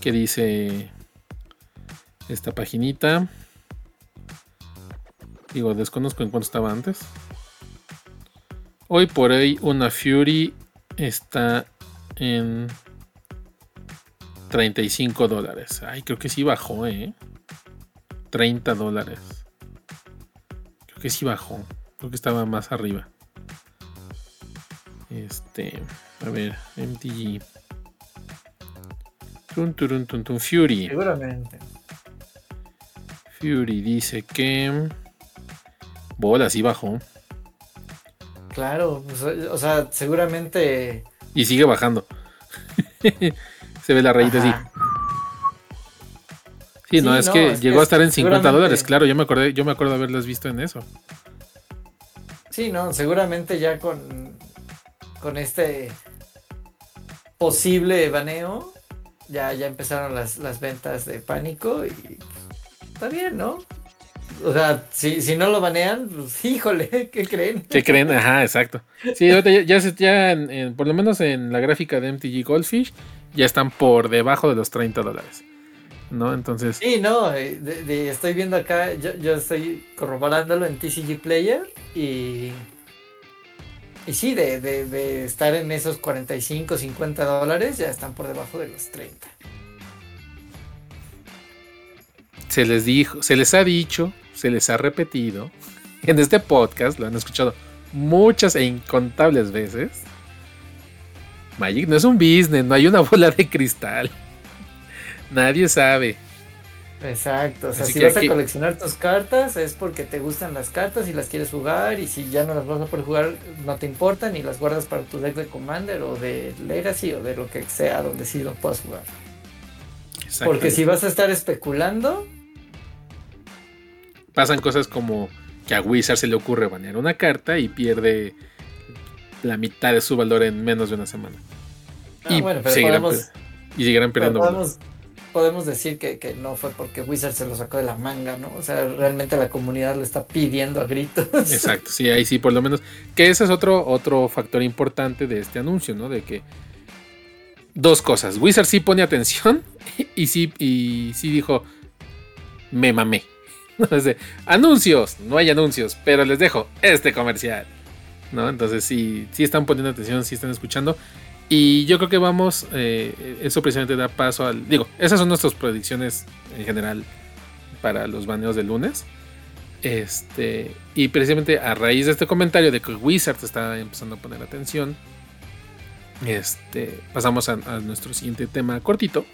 qué dice esta paginita. Digo, desconozco en cuánto estaba antes. Hoy por ahí una Fury está en 35 dólares. Ay, creo que sí bajó, ¿eh? 30 dólares. Creo que sí bajó. Creo que estaba más arriba. Este. A ver, MTG. Tun, tun, tun, tun, Fury. Seguramente. Fury dice que. Bola, sí bajó. Claro, o sea, seguramente. Y sigue bajando. Se ve la rayita así. Sí, no, es que llegó a estar en 50 dólares, claro, yo me acordé, yo me acuerdo haberlas visto en eso. Sí, no, seguramente ya con, con este posible baneo, ya, ya empezaron las, las ventas de pánico y está bien, ¿no? O sea, si, si no lo banean, pues híjole, ¿qué creen? ¿Qué creen? Ajá, exacto. Sí, ya, ya, ya por lo menos en la gráfica de MTG Goldfish, ya están por debajo de los 30 dólares. ¿No? Entonces. Sí, no, eh, estoy viendo acá, yo, yo estoy corroborándolo en TCG Player y. Y sí, de, de, de estar en esos 45, 50 dólares, ya están por debajo de los 30. Se les dijo, se les ha dicho se les ha repetido en este podcast, lo han escuchado muchas e incontables veces. Magic no es un business, no hay una bola de cristal. Nadie sabe. Exacto, o sea, si vas a coleccionar tus cartas es porque te gustan las cartas y las quieres jugar y si ya no las vas a poder jugar no te importan y las guardas para tu deck de Commander o de Legacy o de lo que sea donde sí lo puedas jugar. Porque si vas a estar especulando, pasan cosas como que a Wizard se le ocurre banear una carta y pierde la mitad de su valor en menos de una semana. Ah, y, seguirán, y seguirán perdiendo podemos, podemos, decir que, no fue porque Wizard se lo sacó de la manga, ¿no? O sea, realmente la comunidad lo está pidiendo a gritos. Exacto, sí, ahí sí, por lo menos. Que ese es otro, otro factor importante de este anuncio, ¿no? De que dos cosas. Wizard sí pone atención y sí, y sí dijo, me mamé. anuncios, no hay anuncios, pero les dejo este comercial. ¿no? Entonces sí, sí están poniendo atención, sí están escuchando. Y yo creo que vamos, eh, eso precisamente da paso al... Digo, esas son nuestras predicciones en general para los baneos de lunes. Este, y precisamente a raíz de este comentario de que Wizard está empezando a poner atención, este, pasamos a, nuestro siguiente tema cortito.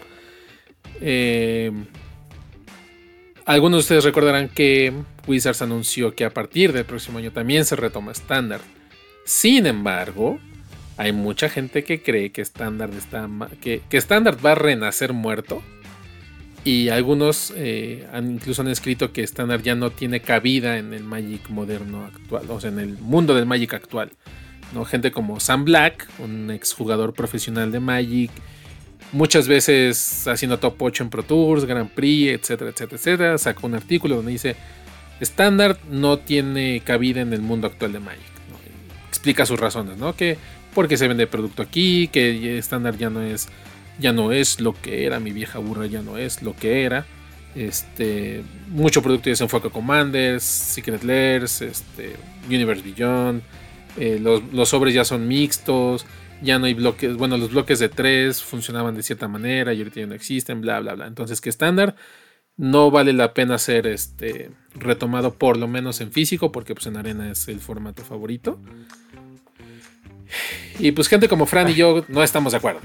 Eh, algunos de ustedes recordarán que Wizards anunció que a partir del próximo año también se retoma Standard. Sin embargo, hay mucha gente que cree que Standard está que, Standard va a renacer muerto. Y algunos eh, incluso han escrito que Standard ya no tiene cabida en el Magic moderno actual, o sea, en el mundo del Magic actual. ¿No? Gente como Sam Black, un exjugador profesional de Magic, muchas veces haciendo top 8 en Pro Tours, Grand Prix, etcétera, etcétera, etcétera. Sacó un artículo donde dice, Standard no tiene cabida en el mundo actual de Magic. Explica sus razones, ¿no? Que porque se vende producto aquí, que Standard ya no es ya no es lo que era, mi vieja burra ya no es lo que era. Este, mucho producto ya se enfoca Commanders, Secret Lairs, este, Universe Beyond. Eh, los, los sobres ya son mixtos ya no hay bloques, bueno, los bloques de tres funcionaban de cierta manera y ahorita ya no existen, bla, bla, bla. Entonces, que estándar no vale la pena ser este, retomado por lo menos en físico, porque pues en arena es el formato favorito. Y pues gente como Fran y yo no estamos de acuerdo.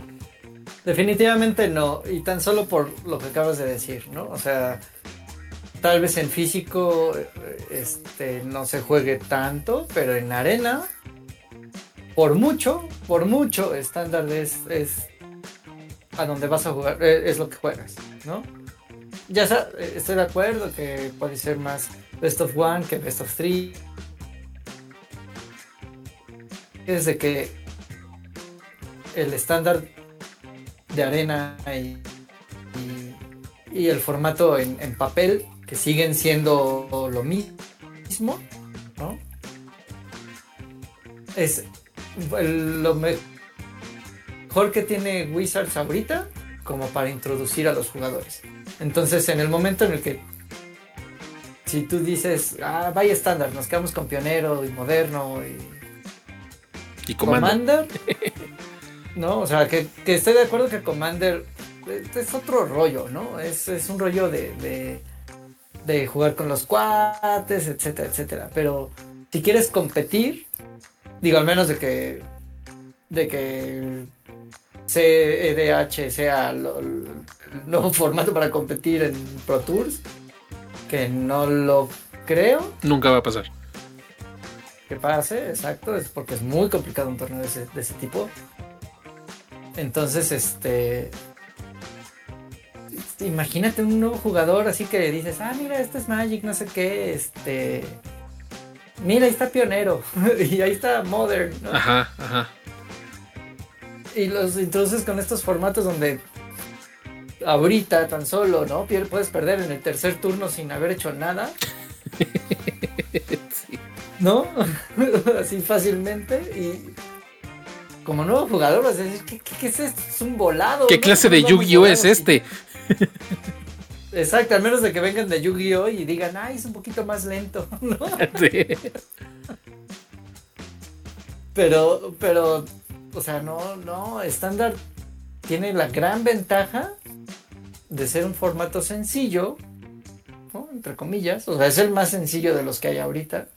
Definitivamente no, y tan solo por lo que acabas de decir, ¿no? O sea, tal vez en físico este, no se juegue tanto, pero en arena, por mucho, por mucho, estándar es, es a donde vas a jugar, es lo que juegas, ¿no? Ya estoy de acuerdo que puede ser más best of one que best of three. Desde que el estándar de arena y, y, el formato en, papel, que siguen siendo lo mismo, ¿no? Es lo mejor que tiene Wizards ahorita como para introducir a los jugadores. Entonces, en el momento en el que si tú dices, ah, vaya estándar, nos quedamos con pionero y moderno y, y Commander ¿no? O sea, que, estoy de acuerdo que Commander es otro rollo, ¿no? Es, un rollo de, de, jugar con los cuates, etcétera, etcétera. Pero si quieres competir, digo, al menos de que, de que CEDH sea el nuevo formato para competir en Pro Tours, que no lo creo. Nunca va a pasar. Que pase, exacto, es porque es muy complicado un torneo de ese, de ese tipo. Entonces, este. Imagínate un nuevo jugador así que le dices, ah, mira, este es Magic, no sé qué, este. Mira, ahí está Pionero. y ahí está Modern, ¿no? Ajá, ajá. Y los introduces con estos formatos donde ahorita tan solo, ¿no? Puedes perder en el tercer turno sin haber hecho nada. ¿No? Así fácilmente. Y como nuevo jugador vas a decir, ¿qué, es esto? Es un volado. ¿Qué clase de Yu-Gi-Oh es este? Exacto, al menos de que vengan de Yu-Gi-Oh y digan, ay, es un poquito más lento, ¿no? Pero, pero, o sea, no, no, estándar tiene la gran ventaja de ser un formato sencillo, ¿no? entre comillas, o sea, es el más sencillo de los que hay ahorita,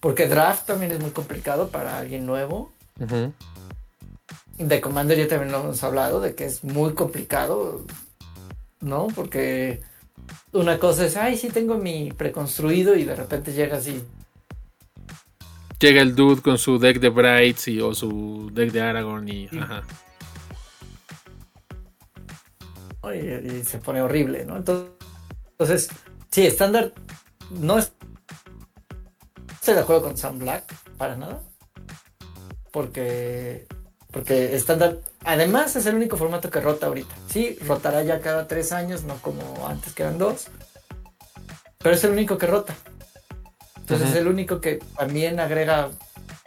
porque draft también es muy complicado para alguien nuevo. De Commander ya también lo hemos hablado, de que es muy complicado, ¿no? Porque una cosa es, ay, sí tengo mi preconstruido y de repente llega así. Llega el dude con su deck de Brights y, o su deck de Aragorn y... Ajá. Y, se pone horrible, ¿no? Entonces, sí, estándar no es... Estoy de acuerdo con Sam Black, para nada. Porque porque estándar, además es el único formato que rota ahorita. Sí, rotará ya cada tres años, no como antes que eran dos. Pero es el único que rota. Entonces es el único que también agrega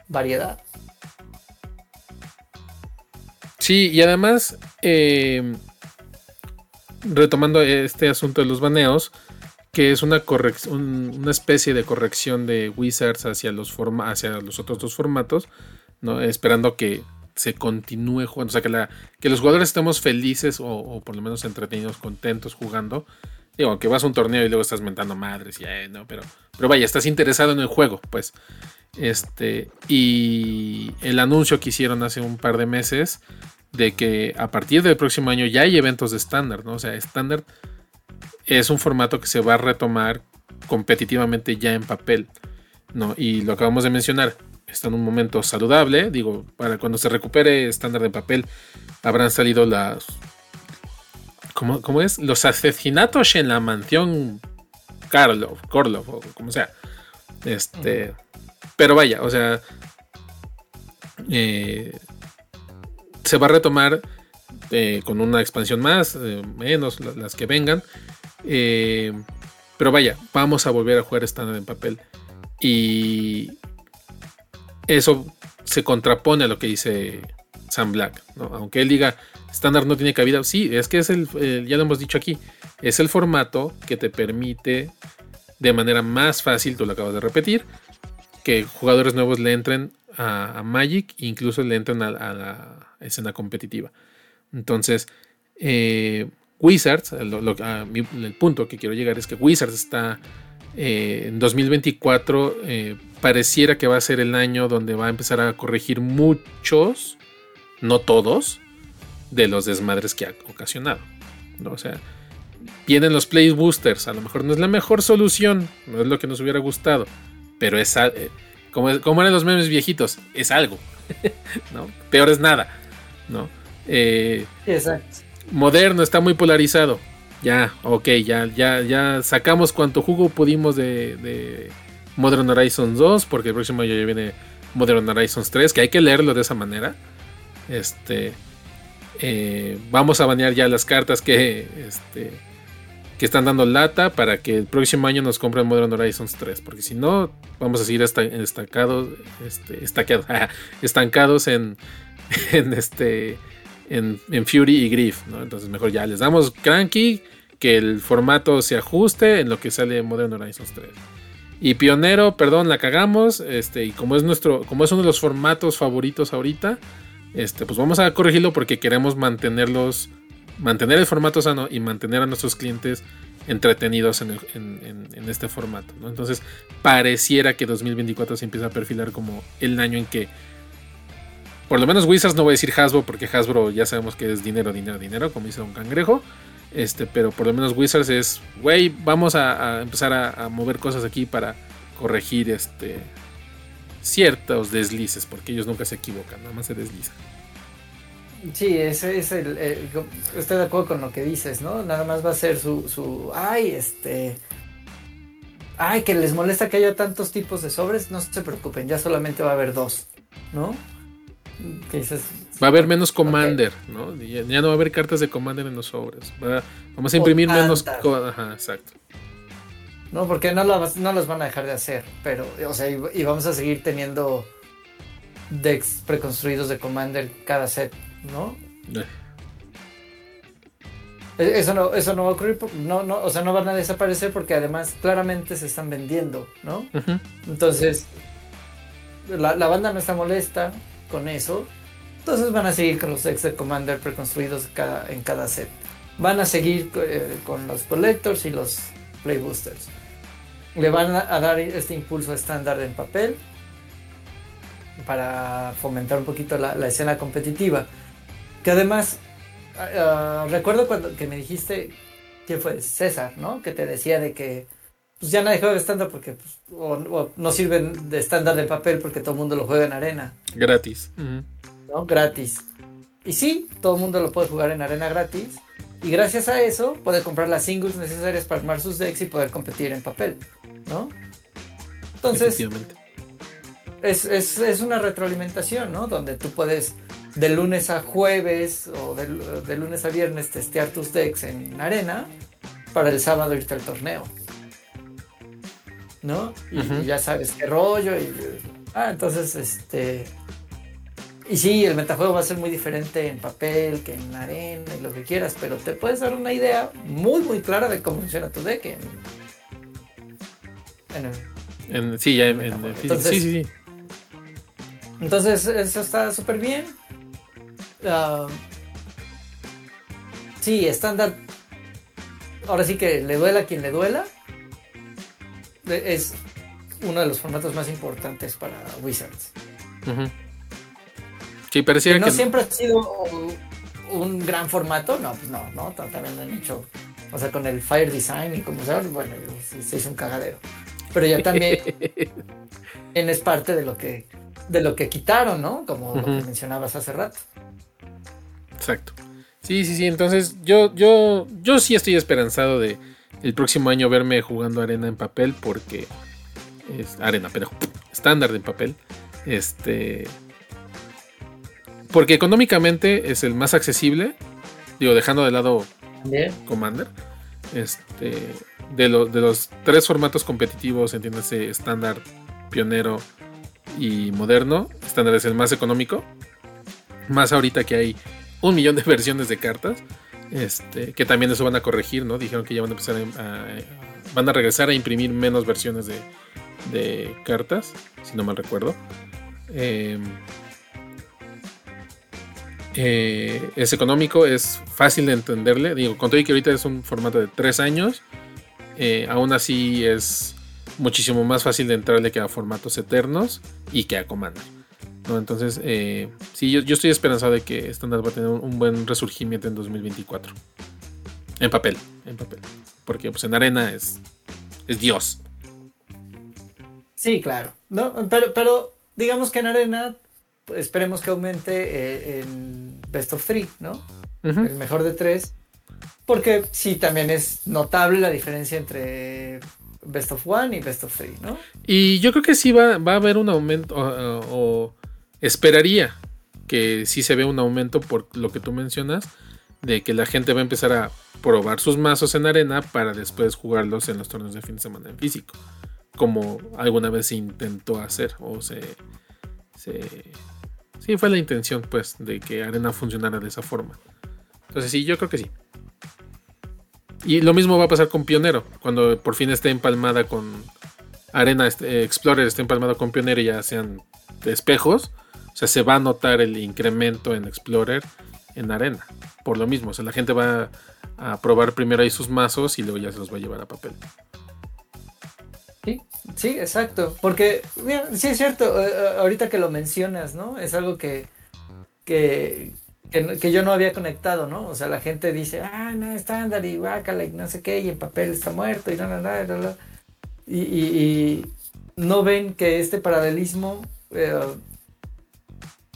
variedad. Sí, y además, eh, retomando este asunto de los baneos, que es una, una especie de corrección de Wizards hacia los, hacia los otros dos formatos, ¿no? esperando que se continúe jugando, o sea, que, los jugadores estemos felices o, por lo menos entretenidos, contentos jugando. Digo, que vas a un torneo y luego estás mentando madres, y, eh, ¿no? Pero, pero vaya, estás interesado en el juego, pues. Este, y el anuncio que hicieron hace un par de meses de que a partir del próximo año ya hay eventos de estándar, ¿no? O sea, estándar es un formato que se va a retomar competitivamente ya en papel, ¿no? Y lo acabamos de mencionar, está en un momento saludable. Digo, para cuando se recupere estándar de papel, habrán salido las. ¿Cómo, cómo es? Los asesinatos en la mansión Karlov, Korlov, o como sea. Este. Pero vaya, o sea. Eh, se va a retomar eh, con una expansión más, eh, menos las que vengan. pero vaya, vamos a volver a jugar estándar en papel. Y eso se contrapone a lo que dice Sam Black. Aunque él diga, estándar no tiene cabida, sí, es que es el, ya lo hemos dicho aquí, es el formato que te permite de manera más fácil, tú lo acabas de repetir, que jugadores nuevos le entren a, Magic e incluso le entren a, la escena competitiva. Entonces, eh, Wizards, el punto que quiero llegar es que Wizards está eh, en 2024 eh, pareciera que va a ser el año donde va a empezar a corregir muchos, no todos, de los desmadres que ha ocasionado. O sea, vienen los Play Boosters. A lo mejor no es la mejor solución, no es lo que nos hubiera gustado, pero es eh, como, como eran los memes viejitos, es algo. ¿no? Peor es nada. ¿no? Eh, Exacto. Moderno, está muy polarizado. Ya, ok, ya, ya, ya sacamos cuánto jugo pudimos de, de Modern Horizons 2, porque el próximo año ya viene Modern Horizons 3, que hay que leerlo de esa manera. Este. Eh, vamos a banear ya las cartas que, este, que están dando lata para que el próximo año nos compren Modern Horizons 3. Porque si no, vamos a seguir estancados, este, estancados en, en, este, en, Fury y Griff. Entonces, mejor ya les damos cranky, que el formato se ajuste en lo que sale Modern Horizons 3. Y Pionero, perdón, la cagamos. Este, y como es nuestro, como es uno de los formatos favoritos ahorita, este, pues vamos a corregirlo porque queremos mantenerlos, mantener el formato sano y mantener a nuestros clientes entretenidos en, este formato. Entonces, pareciera que 2024 se empieza a perfilar como el año en que, por lo menos Wizards no voy a decir Hasbro, porque Hasbro ya sabemos que es dinero, dinero, dinero, como dice un cangrejo. Este, pero por lo menos Wizards es, güey, vamos a, empezar a, mover cosas aquí para corregir este, ciertos deslices, porque ellos nunca se equivocan, nada más se deslizan. Sí, ese es el, estoy de acuerdo con lo que dices, ¿no? Nada más va a ser su, su, ay, este, ay, que les molesta que haya tantos tipos de sobres, no se preocupen, ya solamente va a haber dos, ¿no? Va a haber menos Commander, ¿no? Ya, no va a haber cartas de Commander en los sobres. vamos a imprimir menos. Ajá, exacto. No, porque no, lo, no los van a dejar de hacer. Pero, o sea, y, vamos a seguir teniendo decks preconstruidos de Commander cada set, ¿no? Eh. E, eso no, eso no va a ocurrir, no, no, o sea, no van a desaparecer porque además claramente se están vendiendo, ¿no? Entonces, la, banda no está molesta con eso. Entonces van a seguir con los de Commander preconstruidos en cada set. Van a seguir eh, con los Collectors y los Playboosters le van a dar este impulso estándar en papel para fomentar un poquito la, escena competitiva. Que además, ah, ah, recuerdo cuando que me dijiste, que fue? César, ¿no? Que te decía de que pues ya nadie juega estándar porque pues, no sirven de estándar en papel porque todo el mundo lo juega en arena. Gratis. ¿No? Gratis. Y sí, todo el mundo lo puede jugar en arena gratis. Y gracias a eso puede comprar las singles necesarias para armar sus decks y poder competir en papel. ¿no? Entonces, es, es, una retroalimentación, ¿no? Donde tú puedes de lunes a jueves o de, lunes a viernes testear tus decks en arena para el sábado irte al torneo. ¿No? Y, ya sabes qué rollo. Y, ah, entonces, este. Y sí, el metajuego va a ser muy diferente en papel que en arena y lo que quieras, pero te puedes dar una idea muy, muy clara de cómo funciona tu deck en sí, ya en, entonces, sí, sí, sí. Entonces, eso está súper bien. Ah, sí, estándar. Ahora sí que le duela a quien le duela. Es uno de los formatos más importantes para Wizards. Sí, parecía que no siempre ha sido un gran formato. No, pues no, no, también lo han hecho. O sea, con el Fire Design y como sabes, bueno, se hizo un cagadero pero ya también es parte de lo que de lo que quitaron, ¿no? Como lo que mencionabas hace rato. Exacto. Sí, sí, sí. Entonces, yo, yo, yo sí estoy esperanzado de el próximo año verme jugando arena en papel, porque es arena, pero estándar en papel. Este. Porque económicamente es el más accesible. Digo, dejando de lado Commander. Este de, de los tres formatos competitivos, entiéndase estándar, pionero y moderno, estándar es el más económico. Más ahorita que hay un millón de versiones de cartas. Este, que también eso van a corregir, ¿no? Dijeron que ya van a empezar a, van a regresar a imprimir menos versiones de, cartas, si no mal recuerdo. Em, eh, es económico, es fácil de entenderle. Digo, con y que ahorita es un formato de tres años, eh, aún así es muchísimo más fácil de entrarle que a formatos eternos y que a Commander. Entonces, eh, sí, yo, estoy esperanzado de que Standard va a tener un, buen resurgimiento en 2024. En papel, en papel. Porque pues en arena es, es Dios. Sí, claro. No, pero, pero digamos que en arena esperemos que aumente eh, en Best of Three, ¿no? El mejor de tres. Porque sí, también es notable la diferencia entre Best of One y Best of Three, ¿no? Y yo creo que sí va, va a haber un aumento, o, esperaría que sí se vea un aumento por lo que tú mencionas, de que la gente va a empezar a probar sus mazos en arena para después jugarlos en los torneos de fin de semana en físico, como alguna vez se intentó hacer o se, se sí fue la intención pues de que arena funcionara de esa forma. Entonces sí, yo creo que sí. Y lo mismo va a pasar con Pionero, cuando por fin esté empalmada con Arena este, Explorer, esté empalmada con Pionero y ya sean espejos. O sea, se va a notar el incremento en Explorer en Arena. Por lo mismo, o sea, la gente va a probar primero ahí sus mazos y luego ya se los va a llevar a papel. Sí, sí, exacto. Porque, mira, sí es cierto, eh, eh, ahorita que lo mencionas, ¿no? Es algo que, que, que, yo no había conectado, ¿no? O sea, la gente dice, ah, no, estándar y guácala y no sé qué, y el papel está muerto y no, no, no, no, Y, y, no ven que este paralelismo eh,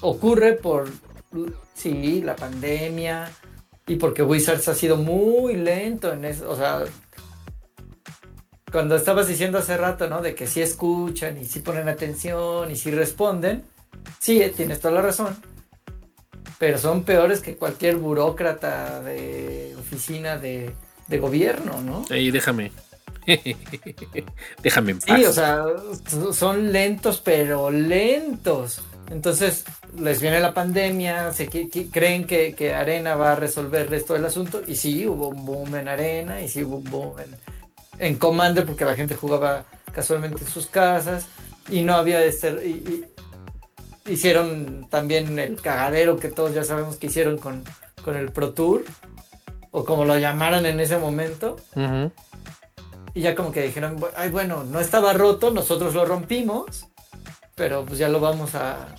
ocurre por, sí, la pandemia y porque Wizards ha sido muy lento en eso, o sea, cuando estabas diciendo hace rato, ¿no? De que sí escuchan y sí ponen atención y sí responden, sí, tienes toda la razón pero son peores que cualquier burócrata de oficina de, gobierno, ¿no? Ey, déjame. déjame en paz. Sí, o sea, son lentos, pero lentos. Entonces, les viene la pandemia, se creen que, Arena va a resolver esto del asunto. Y sí, hubo un boom en Arena, y sí hubo un boom en, Commander, porque la gente jugaba casualmente en sus casas. Y no había este hicieron también el cagadero que todos ya sabemos que hicieron con, con el Pro Tour, o como lo llamaron en ese momento. Y ya como que dijeron, ay, bueno, no estaba roto, nosotros lo rompimos, pero pues ya lo vamos a,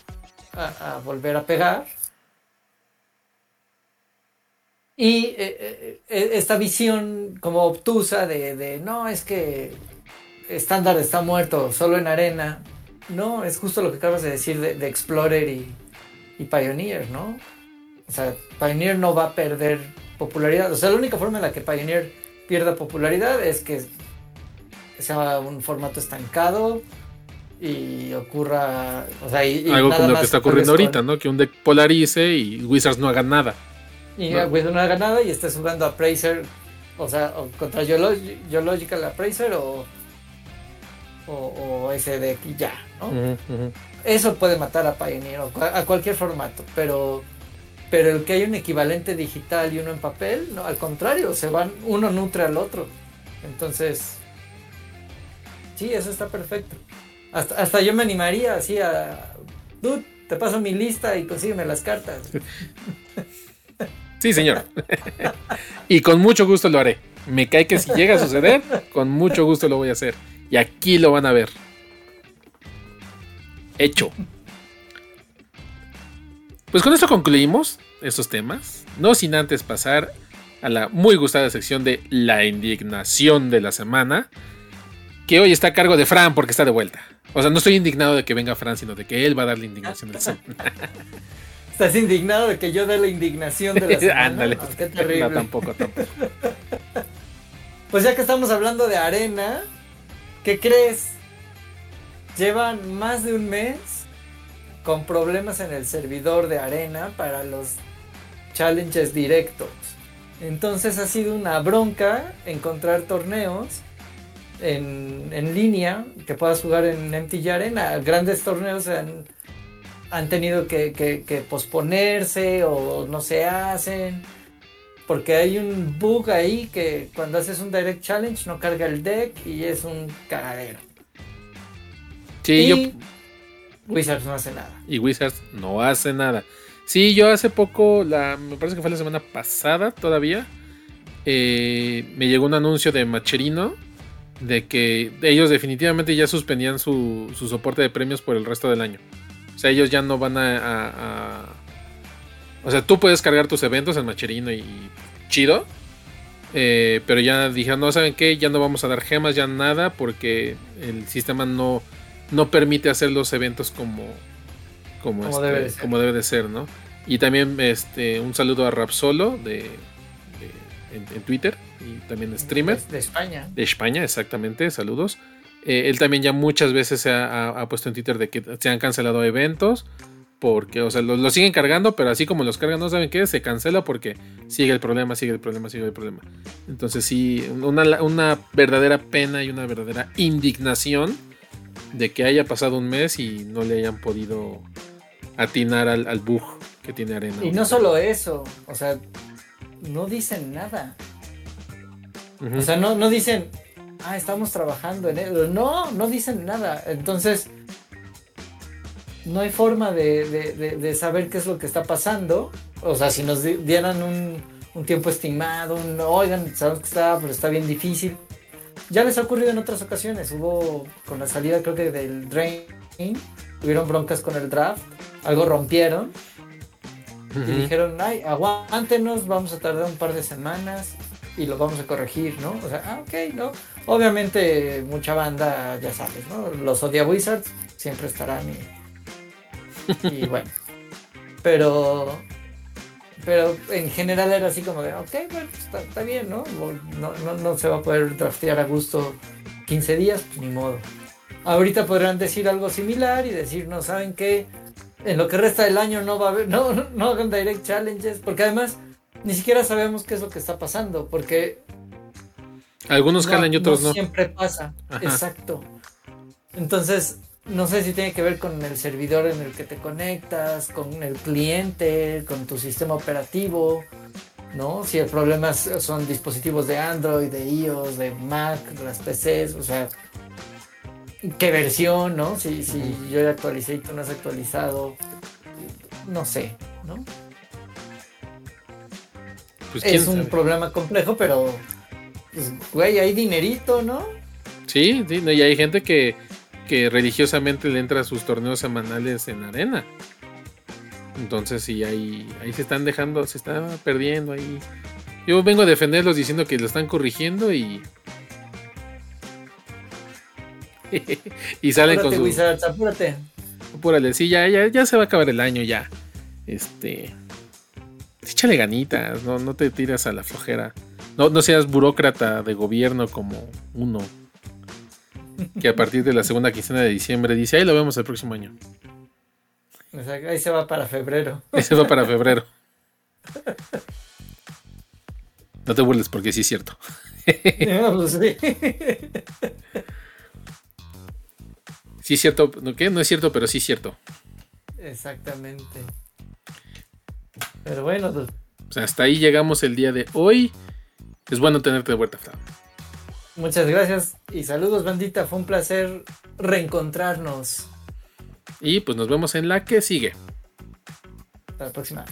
a, volver a pegar. Y eh, eh, eh, esta visión como obtusa de, de, no, es que estándar está muerto, solo en arena, no, es justo lo que acabas de decir de, Explorer y, Pioneer, ¿no? O sea, Pioneer no va a perder popularidad. O sea, la única forma en la que Pioneer pierda popularidad es que sea un formato estancado y ocurra. O sea, y, Algo como lo que está ocurriendo ahorita, ¿no? Que un deck polarice y Wizards no haga nada. Y Wizards no haga nada y estés jugando a Appraiser, o sea, o contra Geological Appraiser o o, ese de aquí ya, ¿no? Eso puede matar a Pioneer o a cualquier formato, pero pero el que hay un equivalente digital y uno en papel, no, al contrario, se van, uno nutre al otro. Entonces, sí, eso está perfecto. Hasta, yo me animaría así a, dude, te paso mi lista y consígueme las cartas. Sí, señor. y con mucho gusto lo haré. Me cae que si llega a suceder, con mucho gusto lo voy a hacer. Y aquí lo van a ver. Hecho. Pues con esto concluimos estos temas. No sin antes pasar a la muy gustada sección de la indignación de la semana. Que hoy está a cargo de Fran porque está de vuelta. O sea, no estoy indignado de que venga Fran, sino de que él va a dar la indignación de la semana. ¿Estás indignado de que yo dé la indignación de la semana? Ándale. qué terrible. No, tampoco, tampoco. Pues ya que estamos hablando de arena, ¿Qué crees? Llevan más de un mes con problemas en el servidor de arena para los challenges directos. Entonces ha sido una bronca encontrar torneos en, línea que puedas jugar en MTG Arena. Grandes torneos han, han tenido que posponerse o no se hacen. Porque hay un bug ahí que cuando haces un Direct Challenge no carga el deck y es un cagadero. Sí, y yo. Wizards no hace nada. Y Wizards no hace nada. Sí, yo hace poco, la, me parece que fue la semana pasada todavía, eh, me llegó un anuncio de Macherino de que ellos definitivamente ya suspendían su, su, soporte de premios por el resto del año. O sea, ellos ya no van a o sea, tú puedes cargar tus eventos en Macherino y chido. Eh, pero ya dijeron, no, ¿saben qué? Ya no vamos a dar gemas, ya nada, porque el sistema no, no permite hacer los eventos como, como, Como este, debe de ser. como debe de ser, ¿no? Y también este, un saludo a Rapsolo de, de- en, en Twitter y también streamer De, España. de España, exactamente, saludos. Eh, él también ya muchas veces se ha, ha- ha puesto en Twitter de que se han cancelado eventos porque, o sea, lo, lo siguen cargando, pero así como los cargan, no saben qué, se cancela porque sigue el problema, sigue el problema, sigue el problema. Entonces sí, una, una verdadera pena y una verdadera indignación de que haya pasado un mes y no le hayan podido atinar al, al bug que tiene Arena. Y no solo eso, o sea, no dicen nada. O sea, no, no dicen, ah, estamos trabajando en ello. No, no dicen nada. Entonces, no hay forma de, de- de- de saber qué es lo que está pasando. O sea, si nos di- dieran un, un tiempo estimado, un, oigan, sabemos que está, pero está bien difícil. Ya les ha ocurrido en otras ocasiones. Hubo con la salida, creo que del Drain, hubieron broncas con el draft, algo rompieron y dijeron, ay, aguántenos, vamos a tardar un par de semanas y lo vamos a corregir, ¿no? O sea, ah, ok, ¿no? Obviamente mucha banda, ya sabes, ¿no? Los odia Wizards siempre estarán y, y bueno. Pero, pero en general era así como de, ok, bueno, está, está bien, ¿no? No, no, no se va a poder draftear a gusto 15 días, pues ni modo. Ahorita podrán decir algo similar y decir, no, ¿saben qué? En lo que resta del año no va a haber, no, no, no hagan direct challenges, porque además ni siquiera sabemos qué es lo que está pasando, porque Algunos jalan y otros no. siempre pasa, Ajá. exacto. Entonces, no sé si tiene que ver con el servidor en el que te conectas, con el cliente, con tu sistema operativo, ¿no? Si el problema son dispositivos de Android, de iOS, de Mac, de las PCs, o sea, qué versión, ¿no? Si, si yo ya actualicé y tú no has actualizado, no sé, ¿no? Pues, ¿quién Es un sabe? problema complejo, pero, pues, güey, hay dinerito, ¿no? Sí, sí, y hay gente que, que religiosamente le entra a sus torneos semanales en arena. Entonces sí, ahí, ahí se están dejando, se está perdiendo ahí. Yo vengo a defenderlos diciendo que lo están corrigiendo y. y salen con su. Wizards, apúrate. Apúrale, sí, ya, ya, ya se va a acabar el año ya. Este. Échale ganitas, no, no te tiras a la flojera. No, no seas burócrata de gobierno como uno. Que a partir de la segunda quincena de diciembre dice, ahí lo vemos el próximo año. O sea, ahí se va para febrero. Ese va para febrero. No te burles porque sí es cierto. No, pues sí. Sí es cierto, ¿no qué? No es cierto, pero sí es cierto. Exactamente. Pero bueno, pues, hasta ahí llegamos el día de hoy. Es bueno tenerte de vuelta, Fran. muchas gracias y saludos, bandita. Fue un placer reencontrarnos. Y pues nos vemos en la que sigue. Hasta la próxima.